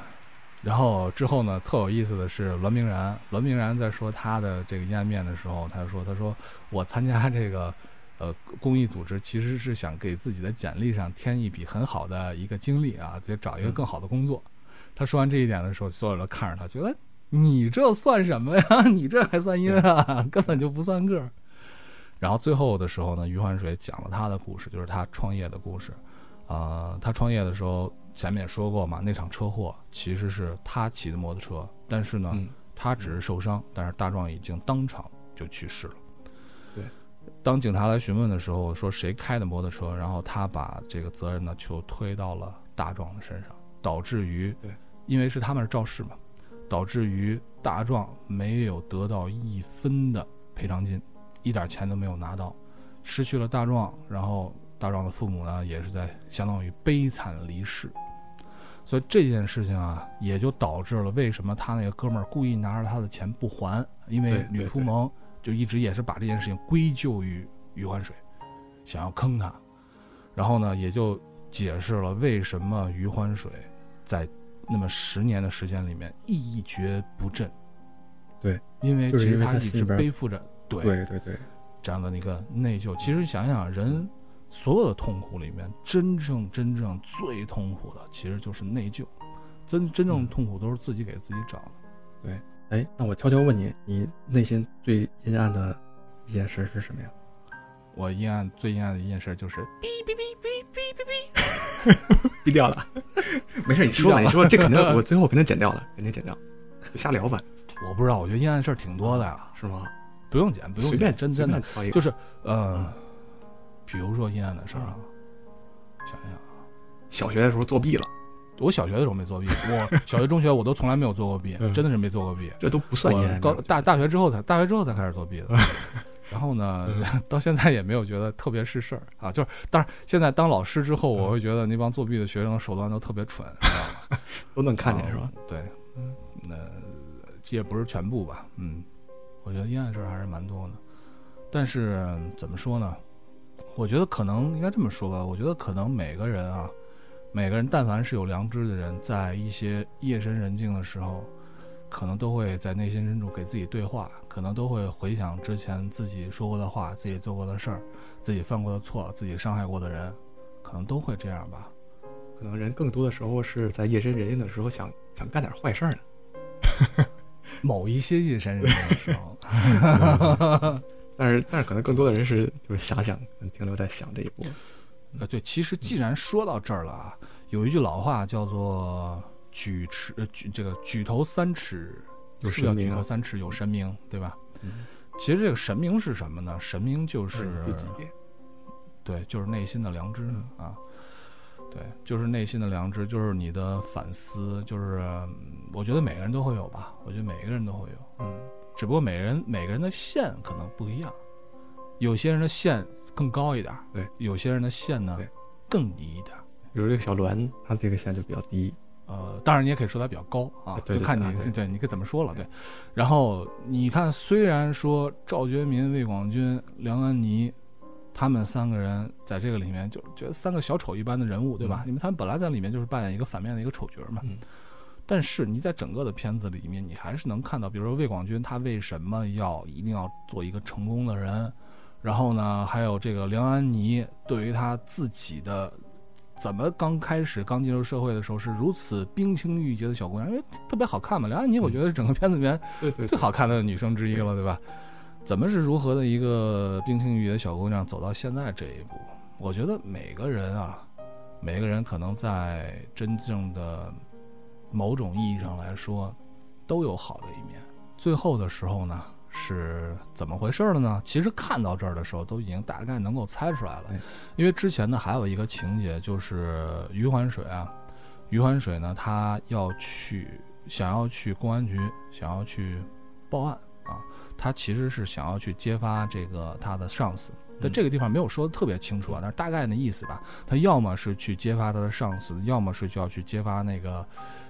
然后之后呢，特有意思的是，栾明然，栾明然在说他的这个阴暗面的时候，他说：“他说我参加这个呃公益组织，其实是想给自己的简历上添一笔很好的一个经历啊，得找一个更好的工作。”他说完这一点的时候，所有人都看着他，觉得。你这算什么呀？你这还算阴啊？根本就不算个。然后最后的时候呢，余欢水讲了他的故事，就是他创业的故事。呃，他创业的时候前面也说过嘛，那场车祸其实是他骑的摩托车，但是呢，他只是受伤，但是大壮已经当场就去世了。对。当警察来询问的时候，说谁开的摩托车，然后他把这个责任呢就推到了大壮的身上，导致于对，因为是他们是肇事嘛，导致于大壮没有得到一分的赔偿金，一点钱都没有拿到，失去了大壮，然后大壮的父母呢也是在相当于悲惨离世。所以这件事情啊，也就导致了为什么他那个哥们儿故意拿着他的钱不还，因为对对女初萌就一直也是把这件事情归咎于余欢水，想要坑他，然后呢，也就解释了为什么余欢水在那么十年的时间里面一蹶不振。对，因为其实他一直背负着对对对对，这样的一个内疚。其实想想，人所有的痛苦里面，真正真正最痛苦的，其实就是内疚。真真正痛苦都是自己给自己找的。哎，那我悄悄问你，你内心最阴暗的一件事是什么呀？我阴暗最阴暗的一件事就是，毙 掉了，没事，你说吧，毙掉了你说这肯定我最后肯定剪掉了，肯定剪掉，瞎聊吧，我不知道，我觉得阴暗的事儿挺多的呀，是吗？不用剪，不用剪，随便真真的就是呃，比如说阴暗的事儿啊，想想啊，小学的时候作弊了，我小学的时候没作弊，我 小学、中学我都从来没有做过弊，嗯真的是没做过弊。这都不算严。我高大大学之后才大学之后才开始作弊的，然后呢，到现在也没有觉得特别是事儿啊。就是，当然现在当老师之后，我会觉得那帮作弊的学生手段都特别蠢，知道吗？都能看见是吧啊？？对，那这也不是全部吧，嗯，我觉得阴暗事儿还是蛮多的，但是怎么说呢？我觉得可能应该这么说吧，我觉得可能每个人啊，每个人但凡是有良知的人，在一些夜深人静的时候，可能都会在内心深处给自己对话，可能都会回想之前自己说过的话、自己做过的事儿、自己犯过的错、自己伤害过的人，可能都会这样吧。可能人更多的时候是在夜深人静的时候想想干点坏事儿呢。某一些夜深人静的时候 但是但是可能更多的人是就是想想，停留在想这一步。呃，对，其实既然说到这儿了啊，有一句老话叫做“举尺呃举这个举头三尺有是叫神明啊举头三尺有神明”，对吧？嗯其实这个神明是什么呢？神明就是你自己，对，就是内心的良知嗯啊，对，就是内心的良知，就是你的反思，就是嗯我觉得每个人都会有吧，我觉得每个人都会有，嗯，只不过每个人每个人的线可能不一样，有些人的线更高一点儿，对，有些人的线呢对更低一点儿。比如这个小栾，他这个线就比较低。呃，当然你也可以说它比较高啊，对对就看你对你可以怎么说了。对，然后你看，虽然说赵觉民、魏广军、梁安妮，他们三个人在这个里面就觉得三个小丑一般的人物，对吧？嗯因为他们本来在里面就是扮演一个反面的一个丑角嘛。嗯但是你在整个的片子里面，你还是能看到，比如说魏广军他为什么要一定要做一个成功的人，然后呢，还有这个梁安妮对于她自己的怎么刚开始刚进入社会的时候是如此冰清玉洁的小姑娘，因为特别好看嘛。梁安妮我觉得是整个片子里面最好看的女生之一了，对吧？怎么是如何的一个冰清玉洁的小姑娘走到现在这一步？我觉得每个人啊，每个人可能在真正的某种意义上来说，都有好的一面。最后的时候呢，是怎么回事了呢？其实看到这儿的时候，都已经大概能够猜出来了哎，因为之前呢还有一个情节，就是余欢水啊，余欢水呢，他要去想要去公安局，想要去报案啊，他其实是想要去揭发这个他的上司。在嗯这个地方没有说的特别清楚啊，但是大概的意思吧，他要么是去揭发他的上司，要么是就要去揭发那个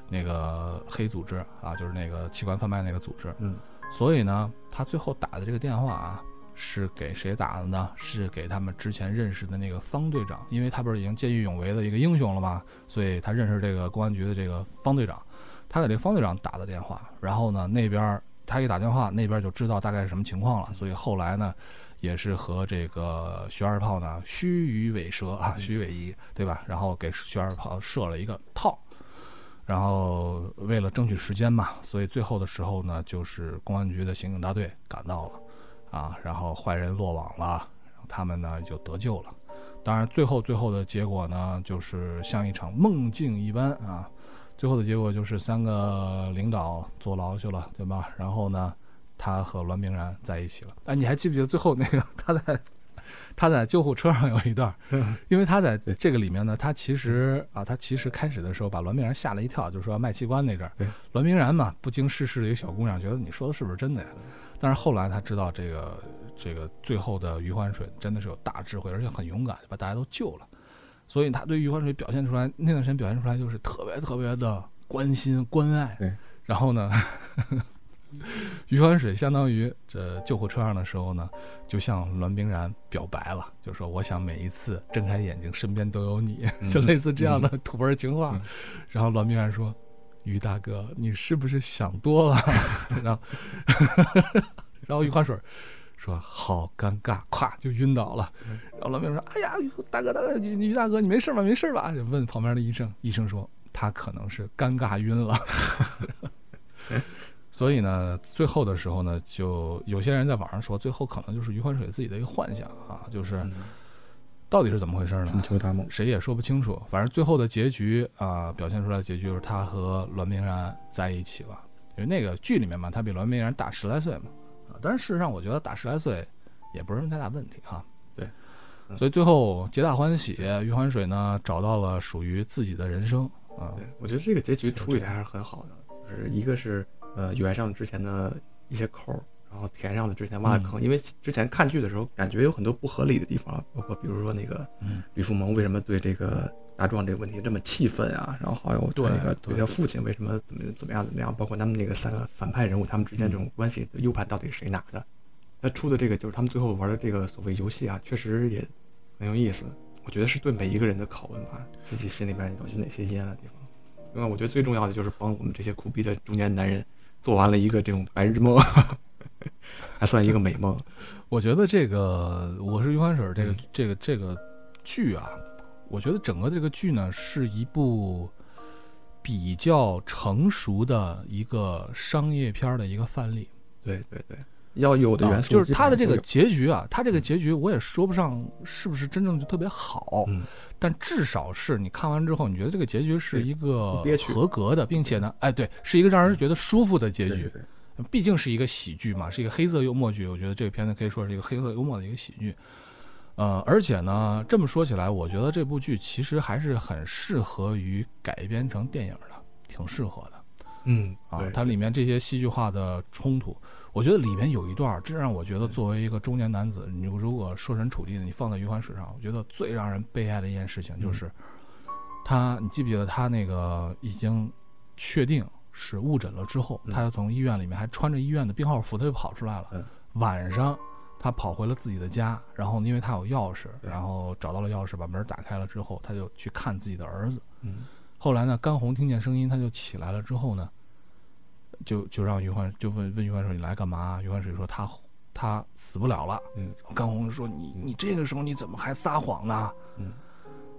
那个黑组织啊，就是那个器官贩卖那个组织。嗯，所以呢，他最后打的这个电话啊，是给谁打的呢？是给他们之前认识的那个方队长，因为他不是已经见义勇为的一个英雄了吗？所以他认识这个公安局的这个方队长，他给这方队长打的电话，然后呢，那边他一打电话，那边就知道大概是什么情况了，所以后来呢。也是和这个徐二炮呢虚与委蛇啊，虚与委蛇，对吧？然后给徐二炮设了一个套，然后为了争取时间嘛，所以最后的时候呢，就是公安局的刑警大队赶到了，啊，然后坏人落网了，他们呢就得救了。当然，最后最后的结果呢，就是像一场梦境一般啊。最后的结果就是三个领导坐牢去了，对吧？然后呢，他和栾明然在一起了。哎，你还记不记得最后那个 他在他在救护车上有一段，因为他在这个里面呢，他其实啊，他其实开始的时候把栾明然吓了一跳，就是说卖器官那阵儿。对，栾明然嘛，不经世事的一个小姑娘，觉得你说的是不是真的呀？但是后来他知道这个这个最后的余欢水真的是有大智慧，而且很勇敢，把大家都救了。所以他对余欢水表现出来那段时间表现出来就是特别特别的关心关爱。然后呢，余欢水相当于这救护车上的时候呢，就向栾冰然表白了，就说我想每一次睁开眼睛身边都有你，嗯就类似这样的土味情话。嗯然后栾冰然说：“于大哥，你是不是想多了？” 然后，然后余欢水说：“好尴尬！”咵就晕倒了。嗯然后栾冰然说：“哎呀，大哥大哥，于于大哥，你没事吧？没事吧？”就问旁边的医生，医生说他可能是尴尬晕了。所以呢，最后的时候呢，就有些人在网上说，最后可能就是余欢水自己的一个幻想啊，就是嗯到底是怎么回事呢春？秋大梦，谁也说不清楚。反正最后的结局啊、表现出来的结局就是他和栾明然在一起了。因为那个剧里面嘛，他比栾明然大十来岁嘛，啊，但是事实上我觉得大十来岁也不是什么太大问题哈。对，嗯所以最后皆大欢喜，余欢水呢找到了属于自己的人生啊。对我觉得这个结局处理还是很好的，就是一个是呃圆上之前的一些扣儿，然后填上了之前挖的坑，因为之前看剧的时候感觉有很多不合理的地方，包括比如说那个嗯吕富蒙为什么对这个大壮这个问题这么气愤啊，然后还有对那个对对他父亲为什么怎么怎么样怎么样，包括他们那个三个反派人物他们之间这种关系，U 盘到底是谁拿的？他出的这个就是他们最后玩的这个所谓游戏啊，确实也很有意思。我觉得是对每一个人的拷问吧，自己心里边有些哪些阴暗的地方。另外，我觉得最重要的就是帮我们这些苦逼的中年男人做完了一个这种白日梦，还算一个美梦。我觉得这个《我是余欢水》这个、嗯这个这个剧啊，我觉得整个这个剧呢是一部比较成熟的一个商业片儿的一个范例。对对对，要有的啊元素、就是它的这个，结局啊，它这个结局我也说不上是不是真正就特别好，嗯，但至少是你看完之后，你觉得这个结局是一个合格的，并且呢，哎，对，是一个让人觉得舒服的结局对对。对，毕竟是一个喜剧嘛，是一个黑色幽默剧。我觉得这个片子可以说是一个黑色幽默的一个喜剧。呃，而且呢，这么说起来，我觉得这部剧其实还是很适合于改编成电影的，挺适合的嗯。啊它里面这些戏剧化的冲突，我觉得里面有一段儿，真让我觉得作为一个中年男子，你如果设身处地的你放在余欢水上，我觉得最让人悲哀的一件事情就是，他，你记不记得他那个已经确定是误诊了之后，嗯他就从医院里面还穿着医院的病号服，他就跑出来了。嗯晚上他跑回了自己的家，然后因为他有钥匙，然后找到了钥匙，把门打开了之后，他就去看自己的儿子。嗯后来呢，甘红听见声音，他就起来了之后呢，就就让于欢就问问于欢水你来干嘛？于欢水说他他死不了了。嗯甘红说你你这个时候你怎么还撒谎呢？嗯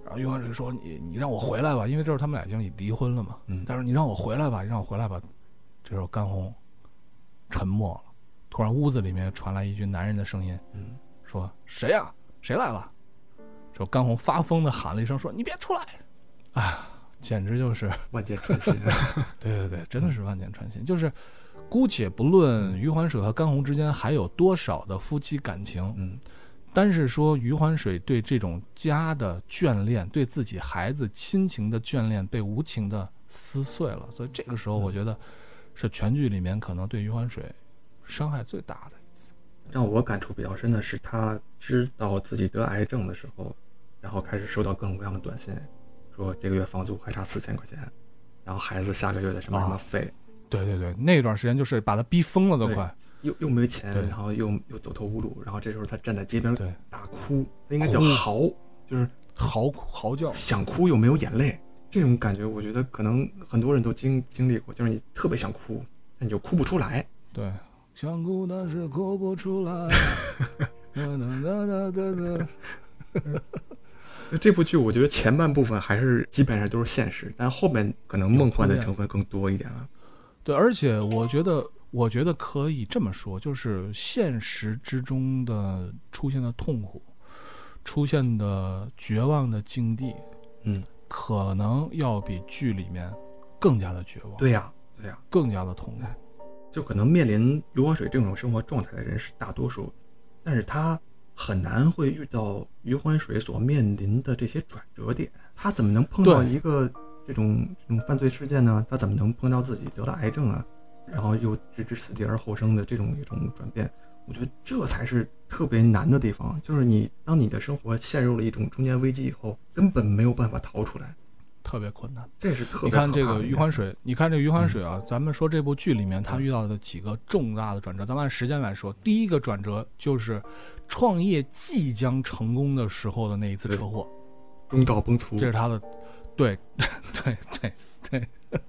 然后于欢水说你你让我回来吧，因为这时候他们俩已经离婚了嘛。嗯，但是你让我回来吧，你让我回来吧。这时候甘红沉默了，突然屋子里面传来一句男人的声音，嗯说谁呀、谁来了？说甘红发疯的喊了一声，说你别出来！哎呀，简直就是，万箭穿心。对对对，真的是万箭穿心。就是，姑且不论余欢水和甘红之间还有多少的夫妻感情，嗯单是说余欢水对这种家的眷恋，对自己孩子亲情的眷恋被无情的撕碎了，所以这个时候我觉得是全剧里面可能对余欢水伤害最大的一次。让我感触比较深的是，他知道自己得癌症的时候，然后开始收到各种各样的短信，说这个月房租还差四千块钱，然后孩子下个月的什么什么费，对对对，那段时间就是把他逼疯了都快。又又没钱，然后又又走投无路，然后这时候他站在街边对，大哭，他应该叫嚎，就是嚎嚎叫，想哭又没有眼泪，这种感觉我觉得可能很多人都经经历过，就是你特别想哭，但你就哭不出来。对，想哭但是哭不出来。哒哒哒哒哒哒那这部剧我觉得前半部分还是基本上都是现实，但后面可能梦幻的成分更多一点了。对，而且我觉得，我觉得可以这么说，就是现实之中的出现的痛苦，出现的绝望的境地，嗯，可能要比剧里面更加的绝望，对呀、对呀、更加的痛苦。就可能面临余欢水这种生活状态的人是大多数，但是他很难会遇到余欢水所面临的这些转折点。他怎么能碰到一个这种这种犯罪事件呢？他怎么能碰到自己得了癌症啊，然后又置之死地而后生的这种一种转变？我觉得这才是特别难的地方，就是你当你的生活陷入了一种中间危机以后，根本没有办法逃出来，特别困难。这是特别你看这个余欢水，你看这个余欢水啊，咱们说这部剧里面他遇到的几个重大的转折，咱们按时间来说，第一个转折就是创业即将成功的时候的那一次车祸，中道崩殂。这，是他的，对，对 对对，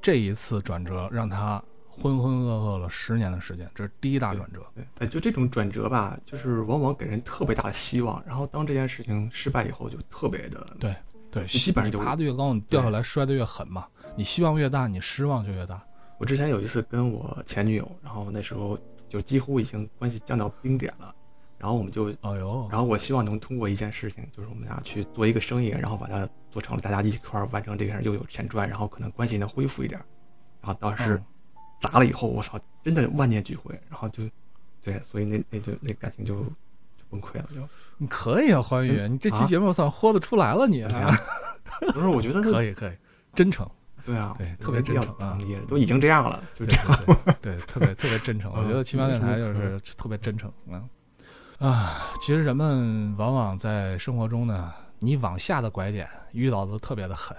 这一次转折让他浑浑噩噩了十年的时间，这是第一大转折。对，哎，就这种转折吧，就是往往给人特别大的希望，然后当这件事情失败以后，就特别的对对，基本上就你爬得越高，你掉下来摔得越狠嘛。你希望越大，你失望就越大。我之前有一次跟我前女友，然后那时候就几乎已经关系降到冰点了，然后我们就，哎呦，然后我希望能通过一件事情，就是我们俩去做一个生意，然后把它做成了，大家一块儿完成这件事，又有钱赚，然后可能关系能恢复一点。然后当时嗯砸了以后，我操，真的万念俱灰，然后就，对，所以那那就那感情就就崩溃了，就。你可以啊，欢愉，你这期啊节目算豁得出来了，你？不是，我觉得 可以可以，真诚，对啊，对特别真诚啊也都已经这样了，就对这样。对特别特别真诚。我觉得奇妙电台就是特别真诚啊啊！其实人们往往在生活中呢，你往下的拐点遇到的特别的狠，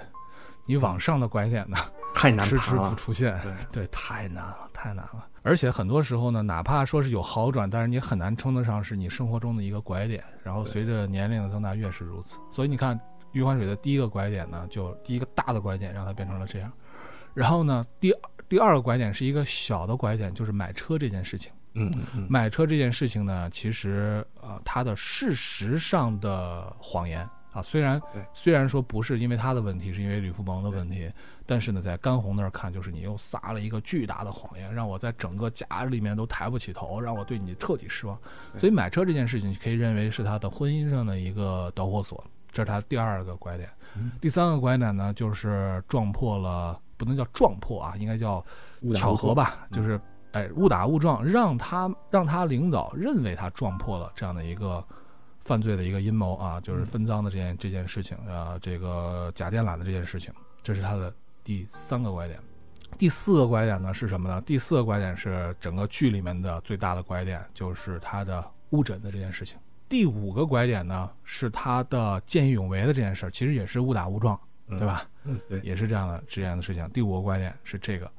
你往上的拐点呢太难迟迟不。出现，对，对，太难了，太难了。而且很多时候呢，哪怕说是有好转，但是你很难称得上是你生活中的一个拐点。然后随着年龄的增大，越是如此。所以你看，余欢水的第一个拐点呢，就第一个大的拐点让他变成了这样。然后呢，第第二个拐点是一个小的拐点，就是买车这件事情。嗯嗯嗯，买车这件事情呢，其实呃，它的事实上的谎言啊，虽然虽然说不是因为他的问题，是因为吕福鹏的问题，但是呢，在干红那儿看，就是你又撒了一个巨大的谎言，让我在整个家里面都抬不起头，让我对你彻底失望。所以买车这件事情，可以认为是他的婚姻上的一个导火索，这是他第二个拐点。嗯第三个拐点呢，就是撞破了，不能叫撞破啊，应该叫巧合吧，嗯就是哎误打误撞，让他让他领导认为他撞破了这样的一个犯罪的一个阴谋啊，就是嗯分赃的这件这件事情啊，这个假电缆的这件事情，这是他的第三个拐点。第四个拐点呢是什么呢？第四个拐点是整个剧里面的最大的拐点，就是他的误诊的这件事情。第五个拐点呢是他的见义勇为的这件事儿，其实也是误打误撞，嗯对？吧？嗯，对，也是这样的这样的事情。第五个拐点是这个，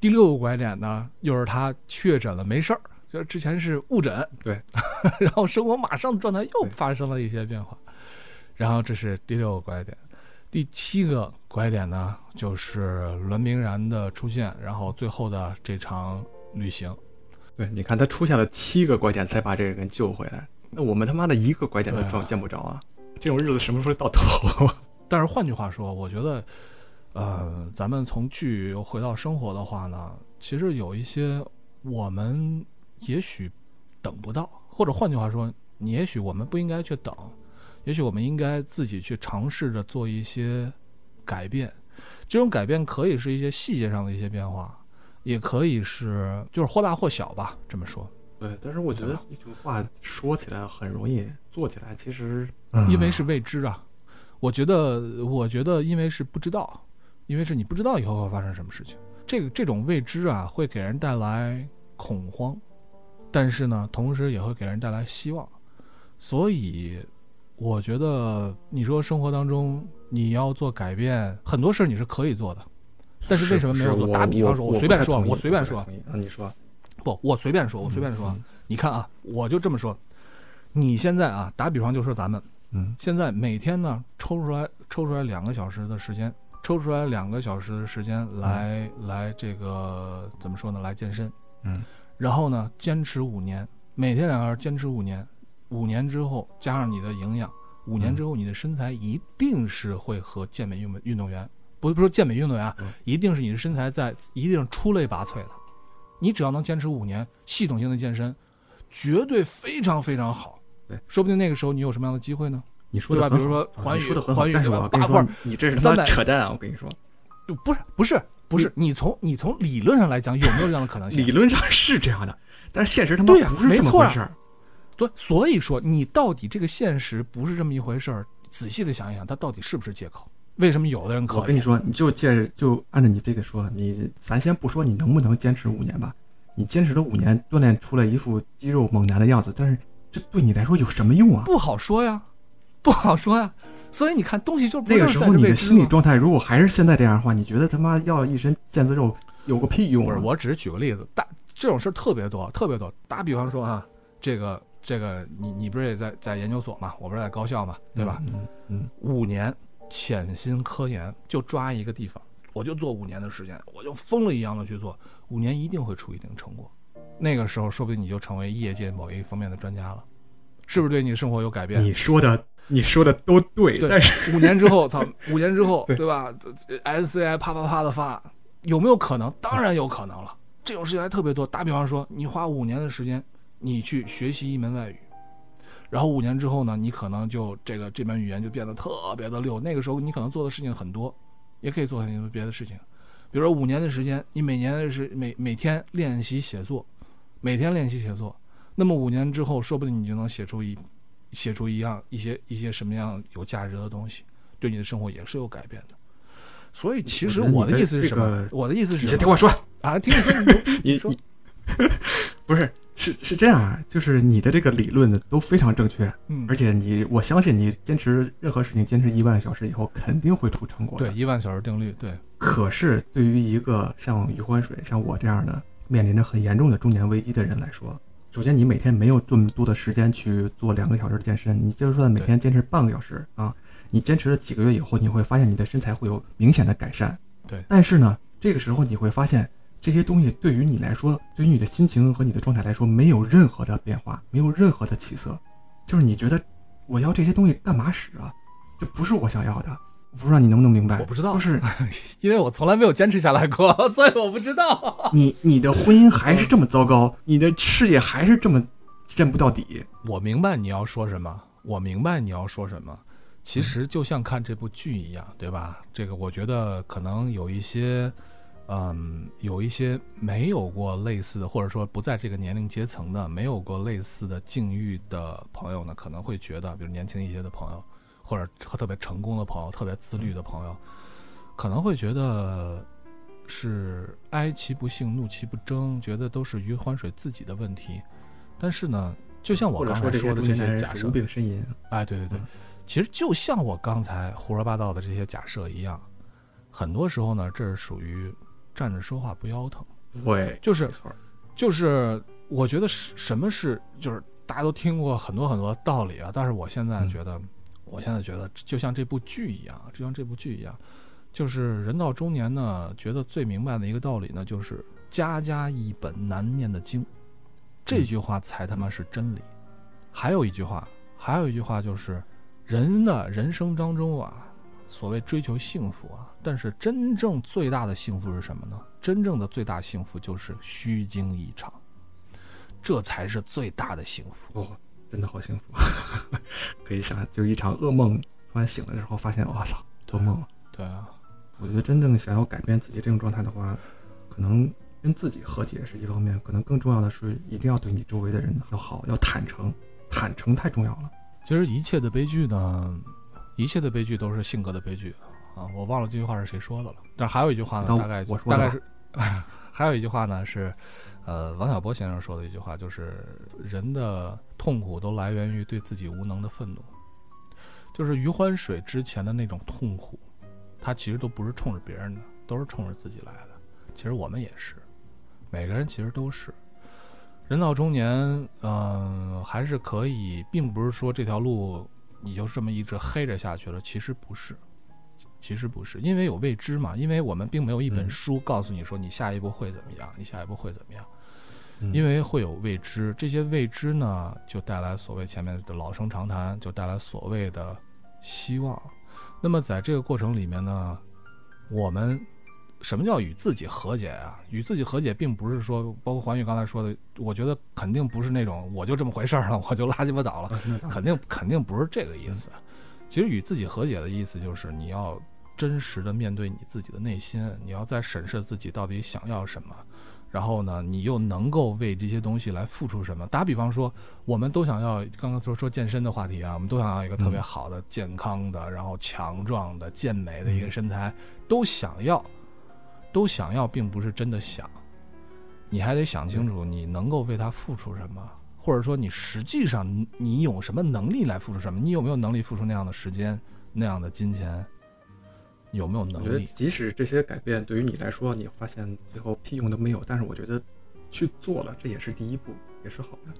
第六个拐点呢，又是他确诊了没事儿，就是之前是误诊，对，然后生活马上状态又发生了一些变化，然后这是第六个拐点。第七个拐点呢，就是栾明然的出现，然后最后的这场旅行。对，你看他出现了七个拐点才把这个人救回来，那我们他妈的一个拐点都见不着啊！这种日子什么时候到头？但是换句话说，我觉得，呃，咱们从剧又回到生活的话呢，其实有一些我们也许等不到，或者换句话说，你也许我们不应该去等，也许我们应该自己去尝试着做一些改变。这种改变可以是一些细节上的一些变化，也可以是就是或大或小吧，这么说。对，但是我觉得对吧一句话说起来很容易，做起来其实因为是未知啊。我觉得，我觉得，因为是不知道，因为是你不知道以后会发生什么事情。这个这种未知啊，会给人带来恐慌，但是呢，同时也会给人带来希望。所以，我觉得你说生活当中你要做改变，很多事你是可以做的，但是为什么没有做？打比方说，我随便说，我随便说你说，不，我随便说，我随便说。嗯你看啊，我就这么说，你现在啊，打比方就说咱们。嗯现在每天呢抽出来抽出来两个小时的时间，抽出来两个小时的时间来、来这个怎么说呢？来健身，嗯，然后呢坚持五年，每天两个小时坚持五年，五年之后加上你的营养，五年之后你的身材一定是会和健美运运动员，不是不说健美运动员啊嗯，一定是你的身材在一定是出类拔萃的。你只要能坚持五年，系统性的健身，绝对非常非常好。对，说不定那个时候你有什么样的机会呢？你说对吧？比如说环宇环宇是对吧八块，你这是他妈扯淡啊！我跟你说，就不是不是不是，你从你从理论上来讲，有没有这样的可能性？理论上是这样的，但是现实他妈不是这么回事儿。对，所以说你到底这个现实不是这么一回事儿，仔细的想一想，它到底是不是借口？为什么有的人可以？我跟你说，你就借着就按照你这个说，你咱先不说你能不能坚持五年吧，你坚持了五年，锻炼出来一副肌肉猛男的样子，但是这对你来说有什么用啊？不好说呀，不好说呀。所以你看，东西就不那个时候你的心理状状态如果还是现在这样的话，你觉得他妈要一身腱子肉有个屁用不是，啊？我只是举个例子，大这种事儿特别多，特别多。打比方说啊，这个这个，你你不是也在在研究所嘛，我不是在高校嘛，对吧？嗯嗯五年潜心科研，就抓一个地方，我就做五年的时间，我就疯了一样的去做，五年一定会出一定成果。那个时候，说不定你就成为业界某一方面的专家了，是不是对你的生活有改变？你说的你说的都对，对但是五年之后，操，五年之后，对对吧？SCI 啪啪啪的发，有没有可能？当然有可能了。这种事情还特别多。打比方说，你花五年的时间，你去学习一门外语，然后五年之后呢，你可能就这个这门语言就变得特别的溜。那个时候你可能做的事情很多，也可以做很多别的事情。比如说五年的时间，你每年是每每天练习写作，每天练习写作，那么五年之后，说不定你就能写出一写出一样一些一些什么样有价值的东西，对你的生活也是有改变的。所以其实我的的意思是什么？这个我的意思是什么先听我说，啊，听你说，你说你你 不是是是这样啊，就是你的这个理论呢都非常正确，嗯而，且你我相信你坚持任何事情坚持一万小时以后肯定会出成果的。对，一万小时定律，对，可是对于一个像余欢水、像我这样的面临着很严重的中年危机的人来说，首先你每天没有这么多的时间去做两个小时的健身，你就算每天坚持半个小时啊，你坚持了几个月以后，你会发现你的身材会有明显的改善。对但是呢，这个时候你会发现这些东西对于你来说，对于你的心情和你的状态来说，没有任何的变化，没有任何的起色，就是你觉得我要这些东西干嘛使啊？这不是我想要的。我不知道你能不能明白？我不知道就是 因为我从来没有坚持下来过，所以我不知道。你你的婚姻还是这么糟糕，你的事业还是这么见不到底。我明白你要说什么，我明白你要说什么。其实就像看这部剧一样，对吧？这个我觉得可能有一些，嗯，有一些没有过类似的，或者说不在这个年龄阶层的，没有过类似的境遇的朋友呢，可能会觉得，比如年轻一些的朋友，或者特别成功的朋友，特别自律的朋友，可能会觉得是哀其不幸，怒其不争，觉得都是余欢水自己的问题。但是呢，就像我刚才说的这些人是无假设，病呻吟。哎，对对对嗯，其实就像我刚才胡说八道的这些假设一样，很多时候呢，这是属于站着说话不腰疼，会，就是。就是我觉得是什么是就是大家都听过很多很多道理啊，但是我现在嗯觉得，我现在觉得就像这部剧一样，就像这部剧一样，就是人到中年呢，觉得最明白的一个道理呢，就是家家一本难念的经，这句话才他妈是真理。还有一句话，还有一句话就是，人的人生当中啊，所谓追求幸福啊，但是真正最大的幸福是什么呢？真正的最大幸福就是虚惊一场，这才是最大的幸福。哦，真的好幸福，可以想，就是一场噩梦，突然醒了之后发现，我操，做梦了。对啊，我觉得真正想要改变自己这种状态的话，可能跟自己和解是一方面，可能更重要的是一定要对你周围的人要好，要坦诚，坦诚太重要了。其实一切的悲剧呢，一切的悲剧都是性格的悲剧啊！我忘了这句话是谁说的了，但是还有一句话呢，大概我说大概是，还有一句话呢是，呃，王小波先生说的一句话，就是人的痛苦都来源于对自己无能的愤怒，就是余欢水之前的那种痛苦，他其实都不是冲着别人的，都是冲着自己来的。其实我们也是，每个人其实都是。人到中年，嗯、还是可以，并不是说这条路你就这么一直黑着下去了。其实不是，其实不是，因为有未知嘛。因为我们并没有一本嗯书告诉你说你下一步会怎么样，你下一步会怎么样，嗯因为会有未知。这些未知呢，就带来所谓前面的老生常谈，就带来所谓的希望。那么在这个过程里面呢，我们什么叫与自己和解啊？与自己和解，并不是说，包括环宇刚才说的，我觉得肯定不是那种我就这么回事儿了，我就拉鸡巴倒了，肯定肯定不是这个意思。其实与自己和解的意思就是你要真实的面对你自己的内心，你要在审视自己到底想要什么，然后呢，你又能够为这些东西来付出什么？打比方说，我们都想要刚刚说说健身的话题啊，我们都想要一个特别好的、健康的，然后强壮的、健美的一个身材，都想要，都想要，并不是真的想，你还得想清楚，你能够为他付出什么。或者说，你实际上你有什么能力来付出什么？你有没有能力付出那样的时间、那样的金钱？有没有能力？即使这些改变对于你来说，你发现最后屁用都没有，但是我觉得去做了，这也是第一步，也是好的。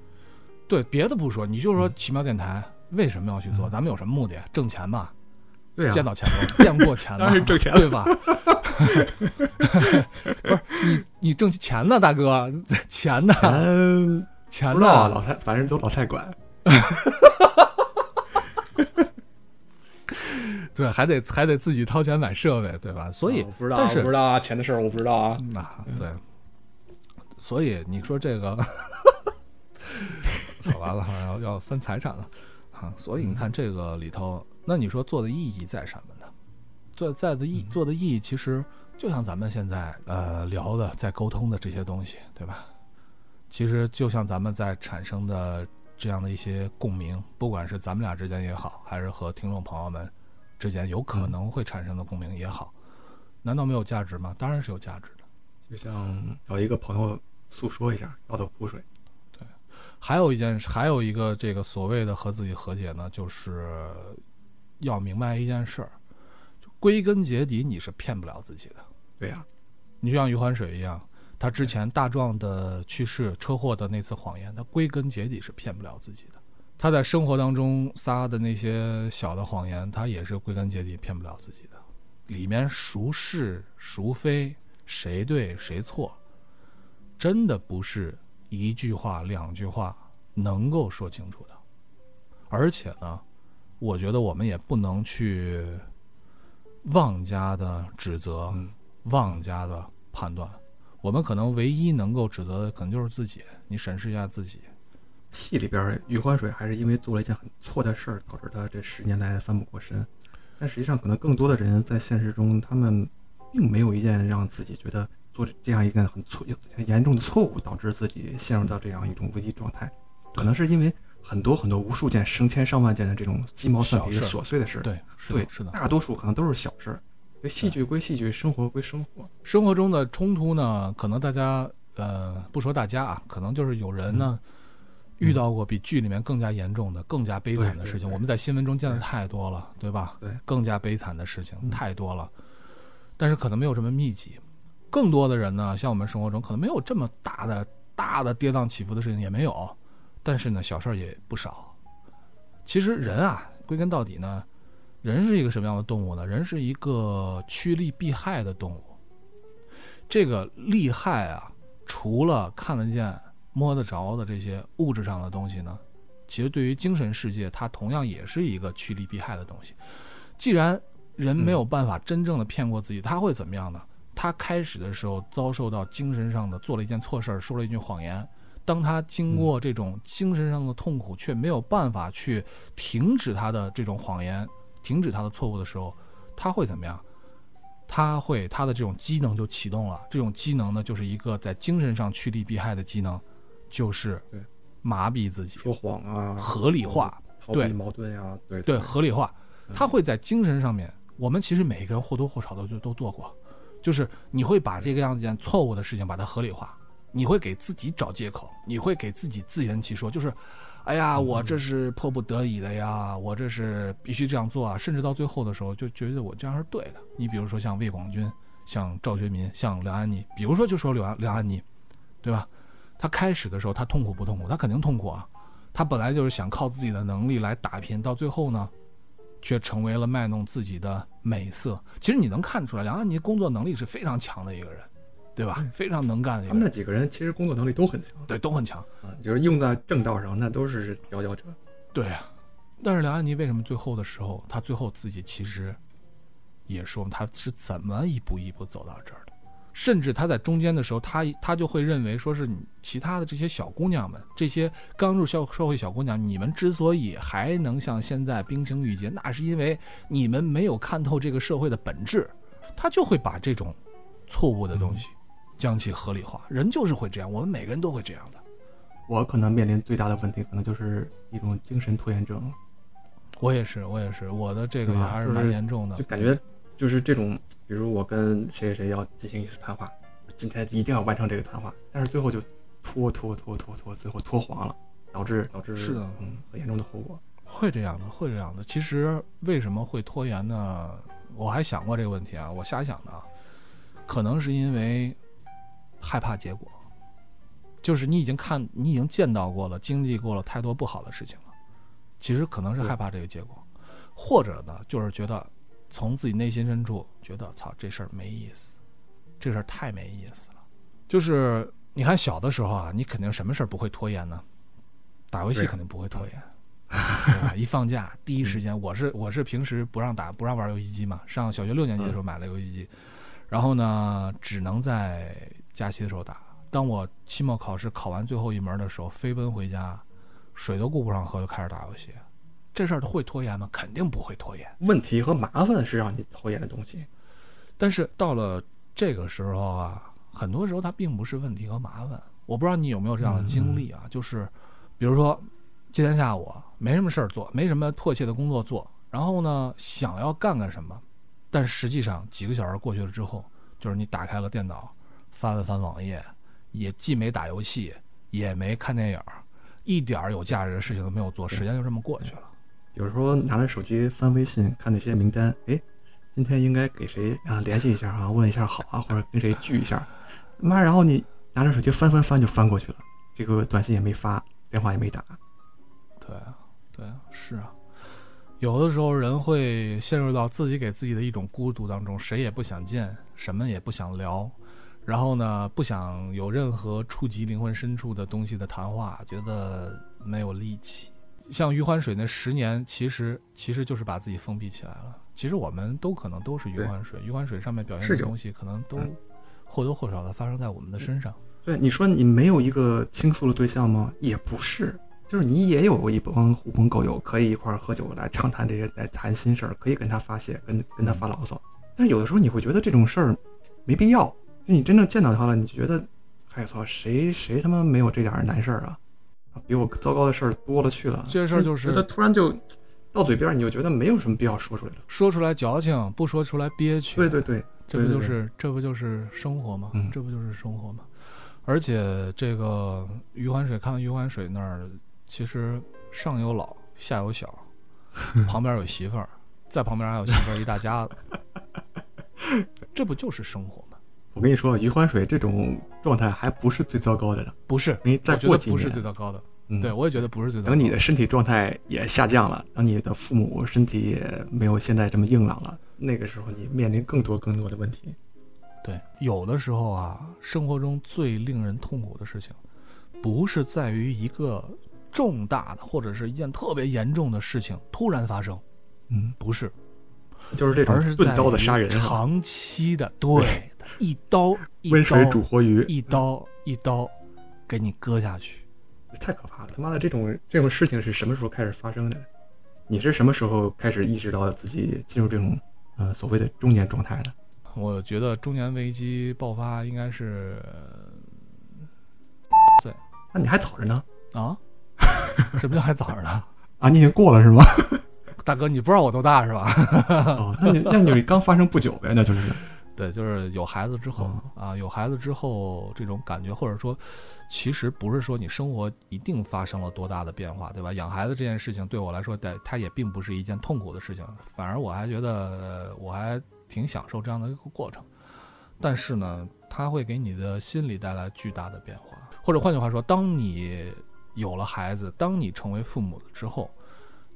对，别的不说，你就说奇妙电台为什么要去做？咱们有什么目的？挣钱嘛？对啊见到钱了，见过钱了，挣钱，对吧？不是你，你挣钱呢，大哥，钱呢？钱不知道啊，老蔡，反正都老蔡管。对，还得还得自己掏钱买设备，对吧？所以不知道，不知道啊，钱的事儿我不知道啊。那对，所以你说这个，走完了要要分财产了啊。所以你看这个里头，那你说做的意义在什么呢？做在的意做的意义，其实就像咱们现在呃聊的，在沟通的这些东西，对吧？其实就像咱们在产生的这样的一些共鸣，不管是咱们俩之间也好，还是和听众朋友们之间有可能会产生的共鸣也好，难道没有价值吗？当然是有价值的。就像找一个朋友诉说一下，倒倒苦水。对，还有一件事，还有一个这个所谓的和自己和解呢，就是要明白一件事儿，归根结底你是骗不了自己的。对呀，你就像余欢水一样。他之前大壮的去世、车祸的那次谎言，他归根结底是骗不了自己的。他在生活当中撒的那些小的谎言，他也是归根结底骗不了自己的。里面孰是孰非、谁对谁错，真的不是一句话、两句话能够说清楚的。而且呢，我觉得我们也不能去妄加的指责、嗯妄加的判断。我们可能唯一能够指责的，可能就是自己。你审视一下自己。戏里边余欢水还是因为做了一件很错的事儿，导致他这十年来翻不过身。但实际上，可能更多的人在现实中，他们并没有一件让自己觉得做这样一个很错、很严重的错误，导致自己陷入到这样一种危机状态。可能是因为很多很多无数件、成千上万件的这种鸡毛蒜皮的琐碎的事。对，对，是的，大多数可能都是小事儿。戏剧归戏剧，生活归生活。生活中的冲突呢，可能大家呃不说大家啊，可能就是有人呢遇到过比剧里面更加严重的、更加悲惨的事情。我们在新闻中见的太多了，对吧？对，更加悲惨的事情太多了，但是可能没有这么密集。更多的人呢，像我们生活中可能没有这么大的、大的跌宕起伏的事情也没有，但是呢，小事儿也不少。其实人啊，归根到底呢。人是一个什么样的动物呢？人是一个趋利避害的动物。这个利害啊，除了看得见、摸得着的这些物质上的东西呢，其实对于精神世界，它同样也是一个趋利避害的东西。既然人没有办法真正的骗过自己，他会怎么样呢？他开始的时候遭受到精神上的做了一件错事儿，说了一句谎言。当他经过这种精神上的痛苦，却没有办法去停止他的这种谎言。停止他的错误的时候，他会怎么样？他会他的这种机能就启动了。这种机能呢，就是一个在精神上趋利避害的机能，就是麻痹自己，说谎啊，合理化，对矛盾呀，对对，合理化。他会在精神上面，我们其实每一个人或多或少的就都做过，就是你会把这个样子件错误的事情把它合理化，你会给自己找借口，你会给自己自圆其说，就是。哎呀，我这是迫不得已的呀，我这是必须这样做啊！甚至到最后的时候，就觉得我这样是对的。你比如说像魏广军，像赵学民，像梁安妮，比如说就说梁梁安妮，对吧？他开始的时候他痛苦不痛苦？他肯定痛苦啊！他本来就是想靠自己的能力来打拼，到最后呢，却成为了卖弄自己的美色。其实你能看出来，梁安妮工作能力是非常强的一个人。对吧？非常能干的。他们那几个人其实工作能力都很强，对，都很强啊。就是用在正道上，那都是佼佼者。对啊，但是梁安妮为什么最后的时候，她最后自己其实也说，她是怎么一步一步走到这儿的？甚至她在中间的时候，她她就会认为说是你其他的这些小姑娘们，这些刚入社社会小姑娘，你们之所以还能像现在冰清玉洁，那是因为你们没有看透这个社会的本质，她就会把这种错误的东西将其合理化。人就是会这样，我们每个人都会这样的。我可能面临最大的问题，可能就是一种精神拖延症，我也是，我也是，我的这个也还是蛮严重的就。感觉就是这种，比如我跟谁谁谁要进行一次谈话，今天一定要完成这个谈话，但是最后就拖拖拖拖拖，最后拖黄了，导致导致是的嗯很严重的后果。会这样的，会这样的。其实为什么会拖延呢？我还想过这个问题啊，我瞎想的啊，可能是因为害怕结果，就是你已经看，你已经见到过了，经历过了太多不好的事情了，其实可能是害怕这个结果，或者呢，就是觉得从自己内心深处觉得，操，这事儿没意思，这事儿太没意思了。就是你看小的时候啊，你肯定什么事儿不会拖延呢？打游戏肯定不会拖延。一放假 第一时间，我是我是平时不让打不让玩游戏机嘛，上小学六年级的时候买了游戏机，然后呢，只能在假期的时候打。当我期末考试考完最后一门的时候，飞奔回家，水都顾不上喝，就开始打游戏。这事儿会拖延吗？肯定不会拖延。问题和麻烦是让你拖延的东西。但是到了这个时候啊，很多时候它并不是问题和麻烦。我不知道你有没有这样的经历啊？就是比如说今天下午没什么事儿做，没什么迫切的工作做，然后呢想要干干什么，但是实际上几个小时过去了之后，就是你打开了电脑，翻了翻网页，也既没打游戏，也没看电影，一点儿有价值的事情都没有做，时间就这么过去了。有时候拿着手机翻微信，看那些名单，哎，今天应该给谁啊联系一下啊，问一下好啊，或者跟谁聚一下，妈，然后你拿着手机翻翻翻就翻过去了，这个短信也没发，电话也没打，对啊，对啊，是啊。有的时候人会陷入到自己给自己的一种孤独当中，谁也不想见，什么也不想聊，然后呢，不想有任何触及灵魂深处的东西的谈话，觉得没有力气。像余欢水那十年，其实其实就是把自己封闭起来了。其实我们都可能都是余欢水，余欢水上面表现的东西，可能都嗯或多或少的发生在我们的身上。对，你说你没有一个倾诉的对象吗？也不是，就是你也有一帮狐朋狗友，可以一块儿喝酒来畅谈这些，来谈心事儿，可以跟他发泄，跟跟他发牢骚。但是有的时候你会觉得这种事儿没必要，就你真正见到他了，你觉得，哎操，谁谁他妈没有这点儿难事儿啊？啊比我糟糕的事儿多了去了。这事儿就是他突然就到嘴边儿，你就觉得没有什么必要说出来了。说出来矫情，不说出来憋屈。对对对，这不就是这不就是生活吗？嗯这不就是生活吗？而且这个余欢水，看到余欢水那儿，其实上有老，下有小，旁边有媳妇儿，在旁边还有媳妇儿一大家子，这不就是生活吗？我跟你说，余欢水这种状态还不是最糟糕的呢。不是，你再过几年不是最糟糕的。嗯对，我也觉得不是最糟糕。等你的身体状态也下降了，等你的父母身体也没有现在这么硬朗了，那个时候你面临更多更多的问题。对，有的时候啊，生活中最令人痛苦的事情，不是在于一个重大的或者是一件特别严重的事情突然发生，嗯，不是，就是这种钝刀的杀人啊，长期的 对，一刀一温水煮活鱼，一刀一刀给你割下去。太可怕了！他妈的，这种这种事情是什么时候开始发生的？你是什么时候开始意识到自己进入这种呃所谓的中年状态的？我觉得中年危机爆发应该是对那你还早着呢啊，什么叫还早着呢？啊！你已经过了是吗？大哥，你不知道我多大是吧？哦，那你那你刚发生不久呗，那就是对，就是有孩子之后、哦啊，有孩子之后这种感觉，或者说，其实不是说你生活一定发生了多大的变化，对吧？养孩子这件事情对我来说，对它也并不是一件痛苦的事情，反而我还觉得呃我还挺享受这样的一个过程。但是呢，它会给你的心理带来巨大的变化，或者换句话说，当你有了孩子，当你成为父母了之后，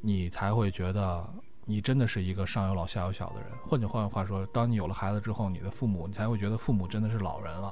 你才会觉得你真的是一个上有老下有小的人。换句换句话说，当你有了孩子之后，你的父母，你才会觉得父母真的是老人了，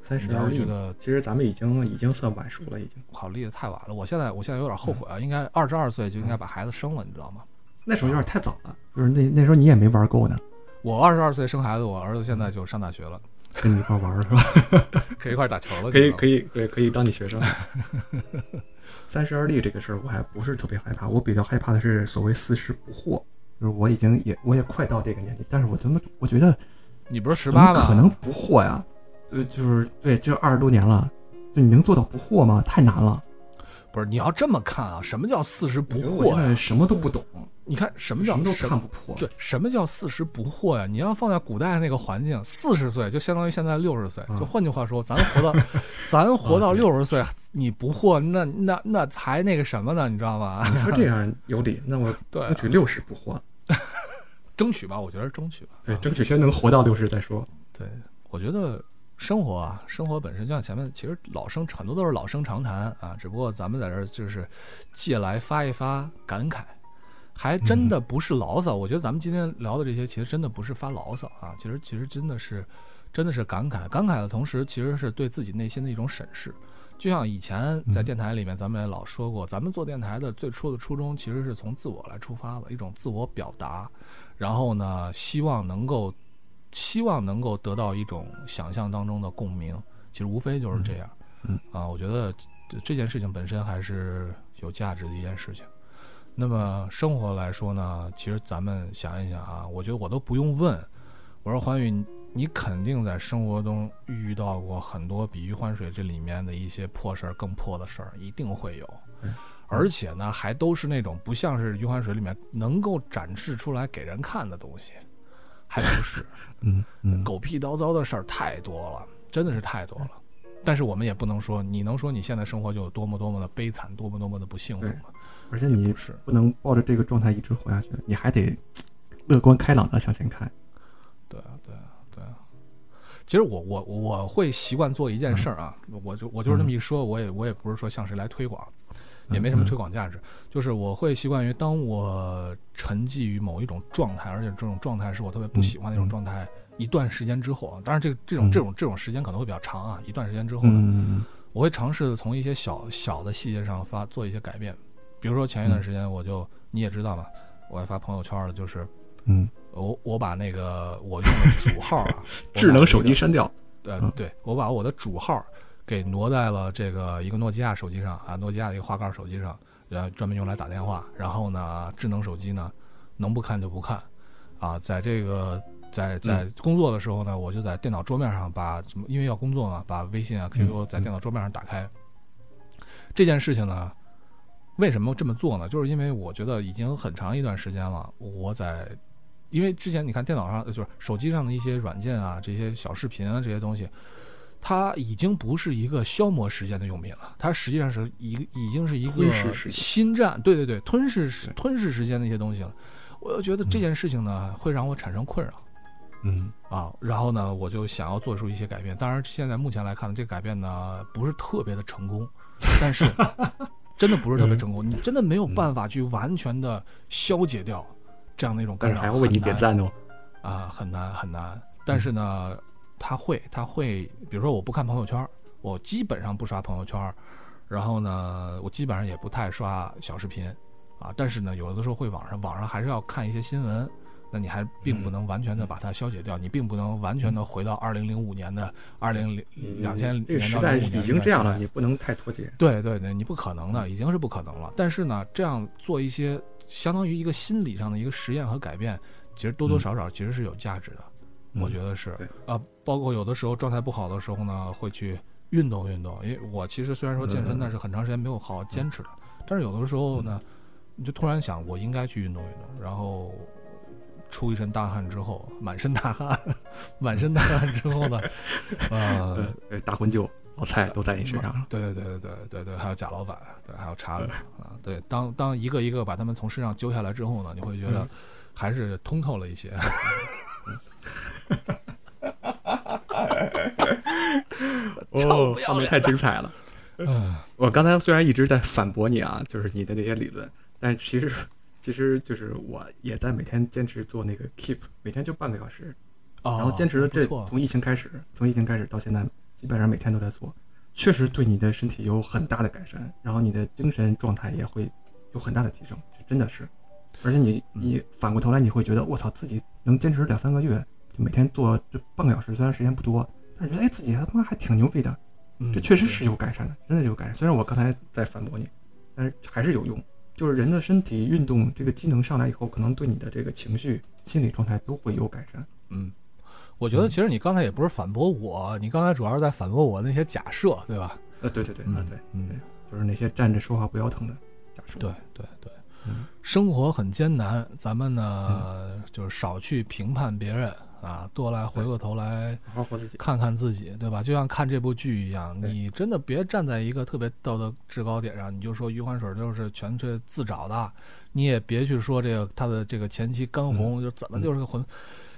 三十而立。会觉得其实咱们已经已经算晚熟了，已经。好立的太晚了。我现在我现在有点后悔啊，应该二十二岁就应该把孩子生了，你知道吗？那时候有点太早了，就是那那时候你也没玩够呢。我二十二岁生孩子，我儿子现在就上大学了。跟你一块玩是吧？可以一块打球了，可以可以。以对，可以当你学生。三十而立这个事儿，我还不是特别害怕。我比较害怕的是所谓四十不惑，就是我已经也我也快到这个年纪，但是我他妈我觉得你不是十八吗？可能不惑呀？呃，就是对，就二十多年了，就你能做到不惑吗？太难了。不是，你要这么看啊，什么叫四十不我觉得我现？在什么都不懂，你看什么叫什么都看不破。对，什么叫四十不惑呀？你要放在古代那个环境，四十岁就相当于现在六十岁。嗯就换句话说，咱活到 咱活到六十岁，你不惑，那那那才那个什么呢？你知道吗？你说这样有理，那我 对争，取六十不惑。争取吧，我觉得争取吧。对，啊争取先能活到六十再说。对，我觉得生活啊，生活本身就像前面，其实老生很多都是老生常谈啊，只不过咱们在这儿就是借来发一发感慨，还真的不是牢骚。我觉得咱们今天聊的这些，其实真的不是发牢骚啊，其实其实真的是真的是感慨，感慨的同时，其实是对自己内心的一种审视。就像以前在电台里面，咱们也老说过，咱们做电台的最初的初衷，其实是从自我来出发的一种自我表达，然后呢，希望能够希望能够得到一种想象当中的共鸣，其实无非就是这样。嗯啊，我觉得这这件事情本身还是有价值的一件事情。那么生活来说呢，其实咱们想一想啊，我觉得我都不用问，我说环宇，你你肯定在生活中遇到过很多比余欢水这里面的一些破事儿更破的事儿，一定会有嗯。而且呢，还都是那种不像是余欢水里面能够展示出来给人看的东西，还不是。嗯嗯，狗屁叨叨的事儿太多了，真的是太多了。但是我们也不能说，你能说你现在生活就有多么多么的悲惨，多么多么的不幸福吗？而且你不是，不能抱着这个状态一直活下去，你还得乐观开朗的向前看。对啊，对啊，对啊。其实我我我会习惯做一件事儿啊，我就我就是这么一说，我也我也不是说向谁来推广，也没什么推广价值，就是我会习惯于当我沉寂于某一种状态，而且这种状态是我特别不喜欢的一种嗯。状态，一段时间之后啊，当然这这种嗯。这种这种时间可能会比较长啊，一段时间之后呢，嗯。我会尝试从一些小小的细节上发做一些改变，比如说前一段时间我就、你也知道嘛，我还发朋友圈了，就是嗯，我我把那个我用的主号啊，智能手机删掉。嗯呃对我把我的主号给挪在了这个一个诺基亚手机上啊，诺基亚的一个滑盖手机上，呃专门用来打电话，然后呢智能手机呢能不看就不看，啊，在这个。在在工作的时候呢，我就在电脑桌面上把什么，因为要工作嘛，把微信啊、QQ 在电脑桌面上打开。这件事情呢，为什么这么做呢？就是因为我觉得已经很长一段时间了，我在，因为之前你看电脑上呃就是手机上的一些软件啊，这些小视频啊这些东西，它已经不是一个消磨时间的用品了，它实际上是一个已经是一个侵占，对对对，吞噬吞噬时间的一些东西了。我又觉得这件事情呢，会让我产生困扰。嗯啊，然后呢，我就想要做出一些改变。当然，现在目前来看呢，这个改变呢不是特别的成功，但是 真的不是特别成功。你真的没有办法去完全的消解掉这样的一种干扰，还要为你点赞哦。啊，很难很难。但是呢，他会他会，比如说我不看朋友圈，我基本上不刷朋友圈，然后呢，我基本上也不太刷小视频啊。但是呢，有的时候会网上网上还是要看一些新闻。那你还并不能完全的把它消解掉，你并不能完全的回到二零零五年的二零零两千这个年时代到零五年已经这样了，你不能太脱节。对对对，你不可能的，已经是不可能了。但是呢，这样做一些相当于一个心理上的一个实验和改变，其实多多少少其实是有价值的，嗯我觉得是对啊。包括有的时候状态不好的时候呢，会去运动运动。因为我其实虽然说健身，嗯但是很长时间没有好好坚持的。但是有的时候呢，你就突然想，我应该去运动运动，然后。出一身大汗之后，满身大汗，满身大汗之后呢，呃，呃，大婚酒、老蔡都在你身上了。对对对对对对对，还有贾老板，对，还有查理啊，对，当当一个一个把他们从身上揪下来之后呢，你会觉得嗯还是通透了一些。臭不要脸画面太精彩了。嗯我刚才虽然一直在反驳你啊，就是你的那些理论，但其实其实就是我也在每天坚持做那个 keep，每天就半个小时，哦，然后坚持了这从疫情开始，从疫情开始到现在，基本上每天都在做，确实对你的身体有很大的改善，然后你的精神状态也会有很大的提升，真的是。而且你嗯你反过头来你会觉得我操，自己能坚持两三个月，就每天做这半个小时，虽然时间不多，但但是觉得哎自己他妈还挺牛逼的，嗯这确实是有改善的，真的有改善。虽然我刚才在反驳你，但是还是有用。就是人的身体运动这个机能上来以后，可能对你的这个情绪、心理状态都会有改善。嗯，我觉得其实你刚才也不是反驳我，你刚才主要是在反驳我那些假设，对吧？呃，对对对，嗯啊对，嗯对，就是那些站着说话不腰疼的假设。对对对，嗯生活很艰难，咱们呢、就是少去评判别人啊，多来回过头来。看看自己，对吧？就像看这部剧一样，你真的别站在一个特别道德制高点上，你就说余欢水就是纯粹自找的，你也别去说这个他的这个前妻甘红、就怎么就是个混，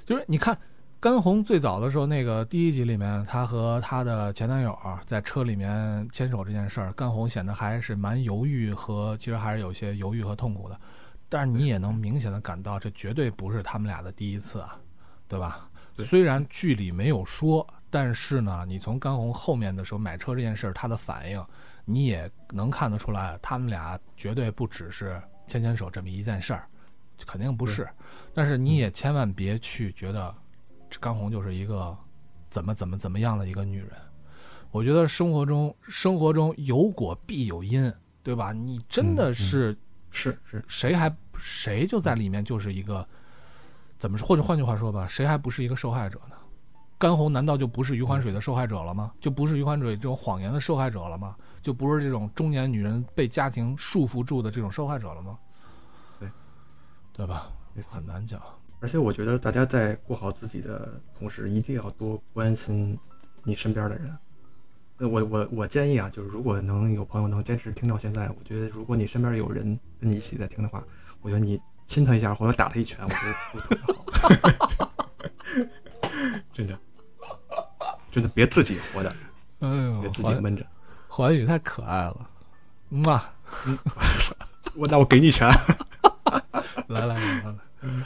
就是你看甘红最早的时候，那个第一集里面，她和她的前男友在车里面牵手这件事儿，甘红显得还是蛮犹豫和其实还是有些犹豫和痛苦的，但是你也能明显的感到，这绝对不是他们俩的第一次啊，对吧？对虽然剧里没有说，但是呢，你从甘红后面的时候买车这件事儿，他的反应，你也能看得出来，他们俩绝对不只是牵牵手这么一件事儿，肯定不是。但是你也千万别去觉得这甘红就是一个怎么怎么怎么样的一个女人。我觉得生活中生活中有果必有因，对吧？你真的嗯嗯是是是，谁还谁就在里面就是一个怎么说？或者换句话说吧，谁还不是一个受害者呢？干红难道就不是余欢水的受害者了吗？就不是余欢水这种谎言的受害者了吗？就不是这种中年女人被家庭束缚住的这种受害者了吗？对，对吧？没错很难讲。而且我觉得大家在过好自己的同时，一定要多关心你身边的人。那我我我建议啊，就是如果能有朋友能坚持听到现在，我觉得如果你身边有人跟你一起在听的话，我觉得你亲他一下或者打他一拳，我觉得都特别好。真的，真的别自己活的，哎呦别，自己闷着。环宇太可爱了，嗯啊，我那我给你一拳。来来来来来，嗯，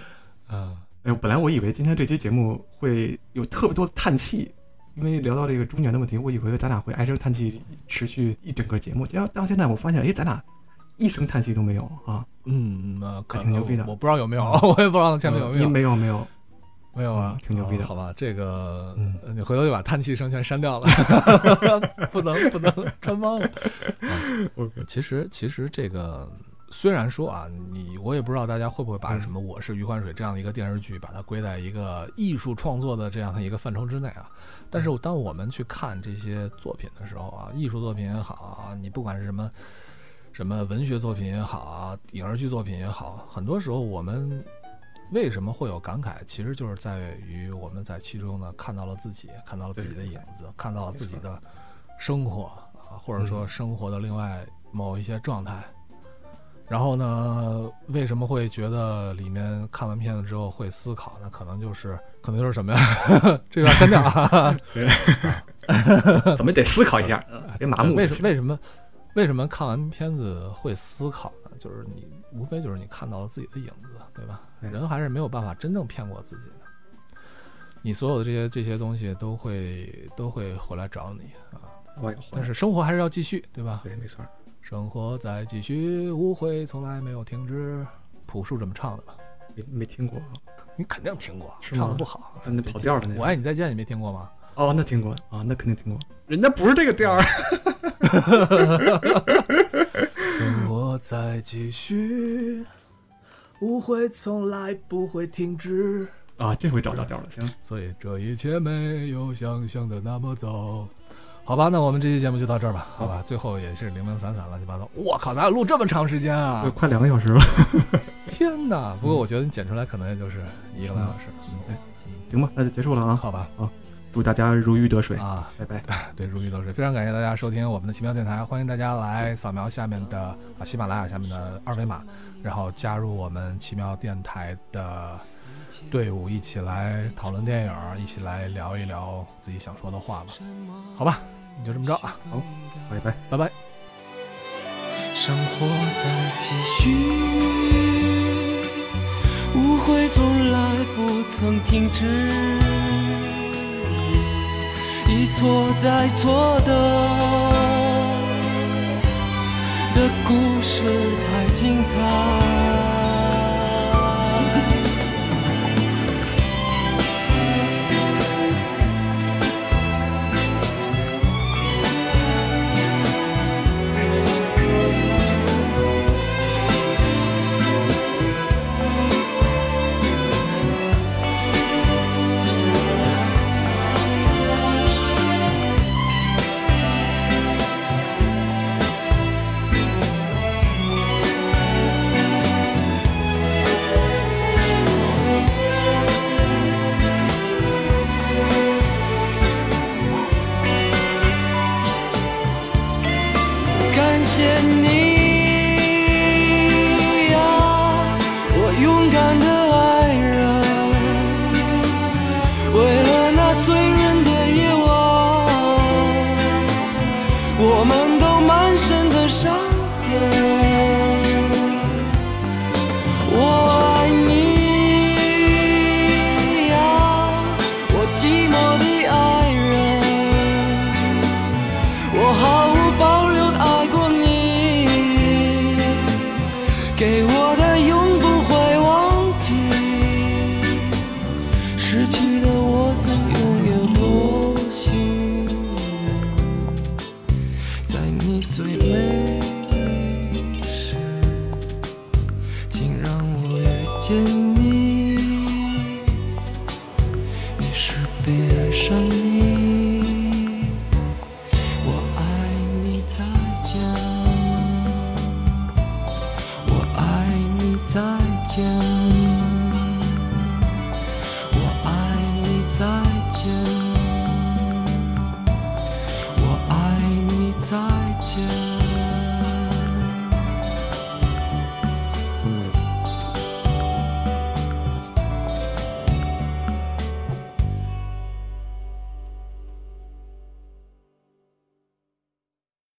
哎呦，本来我以为今天这期节目会有特别多的叹气，因为聊到这个中年的问题，我以为咱俩会唉声叹气持续一整个节目。结果到现在我发现，哎，咱俩一声叹气都没有啊！嗯，那可挺牛逼的。我不知道有没有，我也不知道前面有没你有。没有没有，没有啊？嗯，挺牛逼的。哦好吧，这个你回头就把叹气声全删掉了，不能不能穿帮了。啊其实其实这个虽然说啊，你我也不知道大家会不会把嗯。什么《我是余欢水》这样的一个电视剧，把它归在一个艺术创作的这样的一个范畴之内啊。但是当我们去看这些作品的时候啊，艺术作品也好啊，你不管是什么什么文学作品也好啊，影视剧作品也好，很多时候我们为什么会有感慨，其实就是在于我们在其中呢看到了自己，看到了自己的影子，看到了自己的生活啊，或者说生活的另外某一些状态。然后呢，为什么会觉得里面看完片子之后会思考呢？可能就是，可能就是什么呀？这个要删掉啊。怎么得思考一下，别麻木。为什为什么为什么看完片子会思考呢？就是你无非就是你看到了自己的影子，对吧？人还是没有办法真正骗过自己的。你所有的这些这些东西都会都会回来找你啊！但是生活还是要继续，对吧？对，没错。生活在继续，误会从来没有停止。朴树这么唱的吧？没没听过，你肯定听过，是唱的不好。真的跑调的那。我爱你再见，你没听过吗？哦，那听过啊，那肯定听过。人家不是这个调儿。生活在继续，误会从来不会停止。啊，这回找到调了，行。所以这一切没有想象的那么糟。好吧，那我们这期节目就到这儿吧。好吧，最后也是零零散散、乱七八糟。我靠，咱俩录这么长时间啊！快两个小时了，天哪！不过我觉得你剪出来可能也就是一个半小时。嗯，行吧，那就结束了啊。好吧。祝大家如鱼得水，啊，拜拜。对，如鱼得水。非常感谢大家收听我们的奇妙电台，欢迎大家来扫描下面的啊喜马拉雅下面的二维码，然后加入我们奇妙电台的队伍，一起来讨论电影，一起来聊一聊自己想说的话吧。好吧，你就这么着啊，好，拜拜。拜拜。生活在继续，误会从来不曾停止，一错再错的的故事才精彩。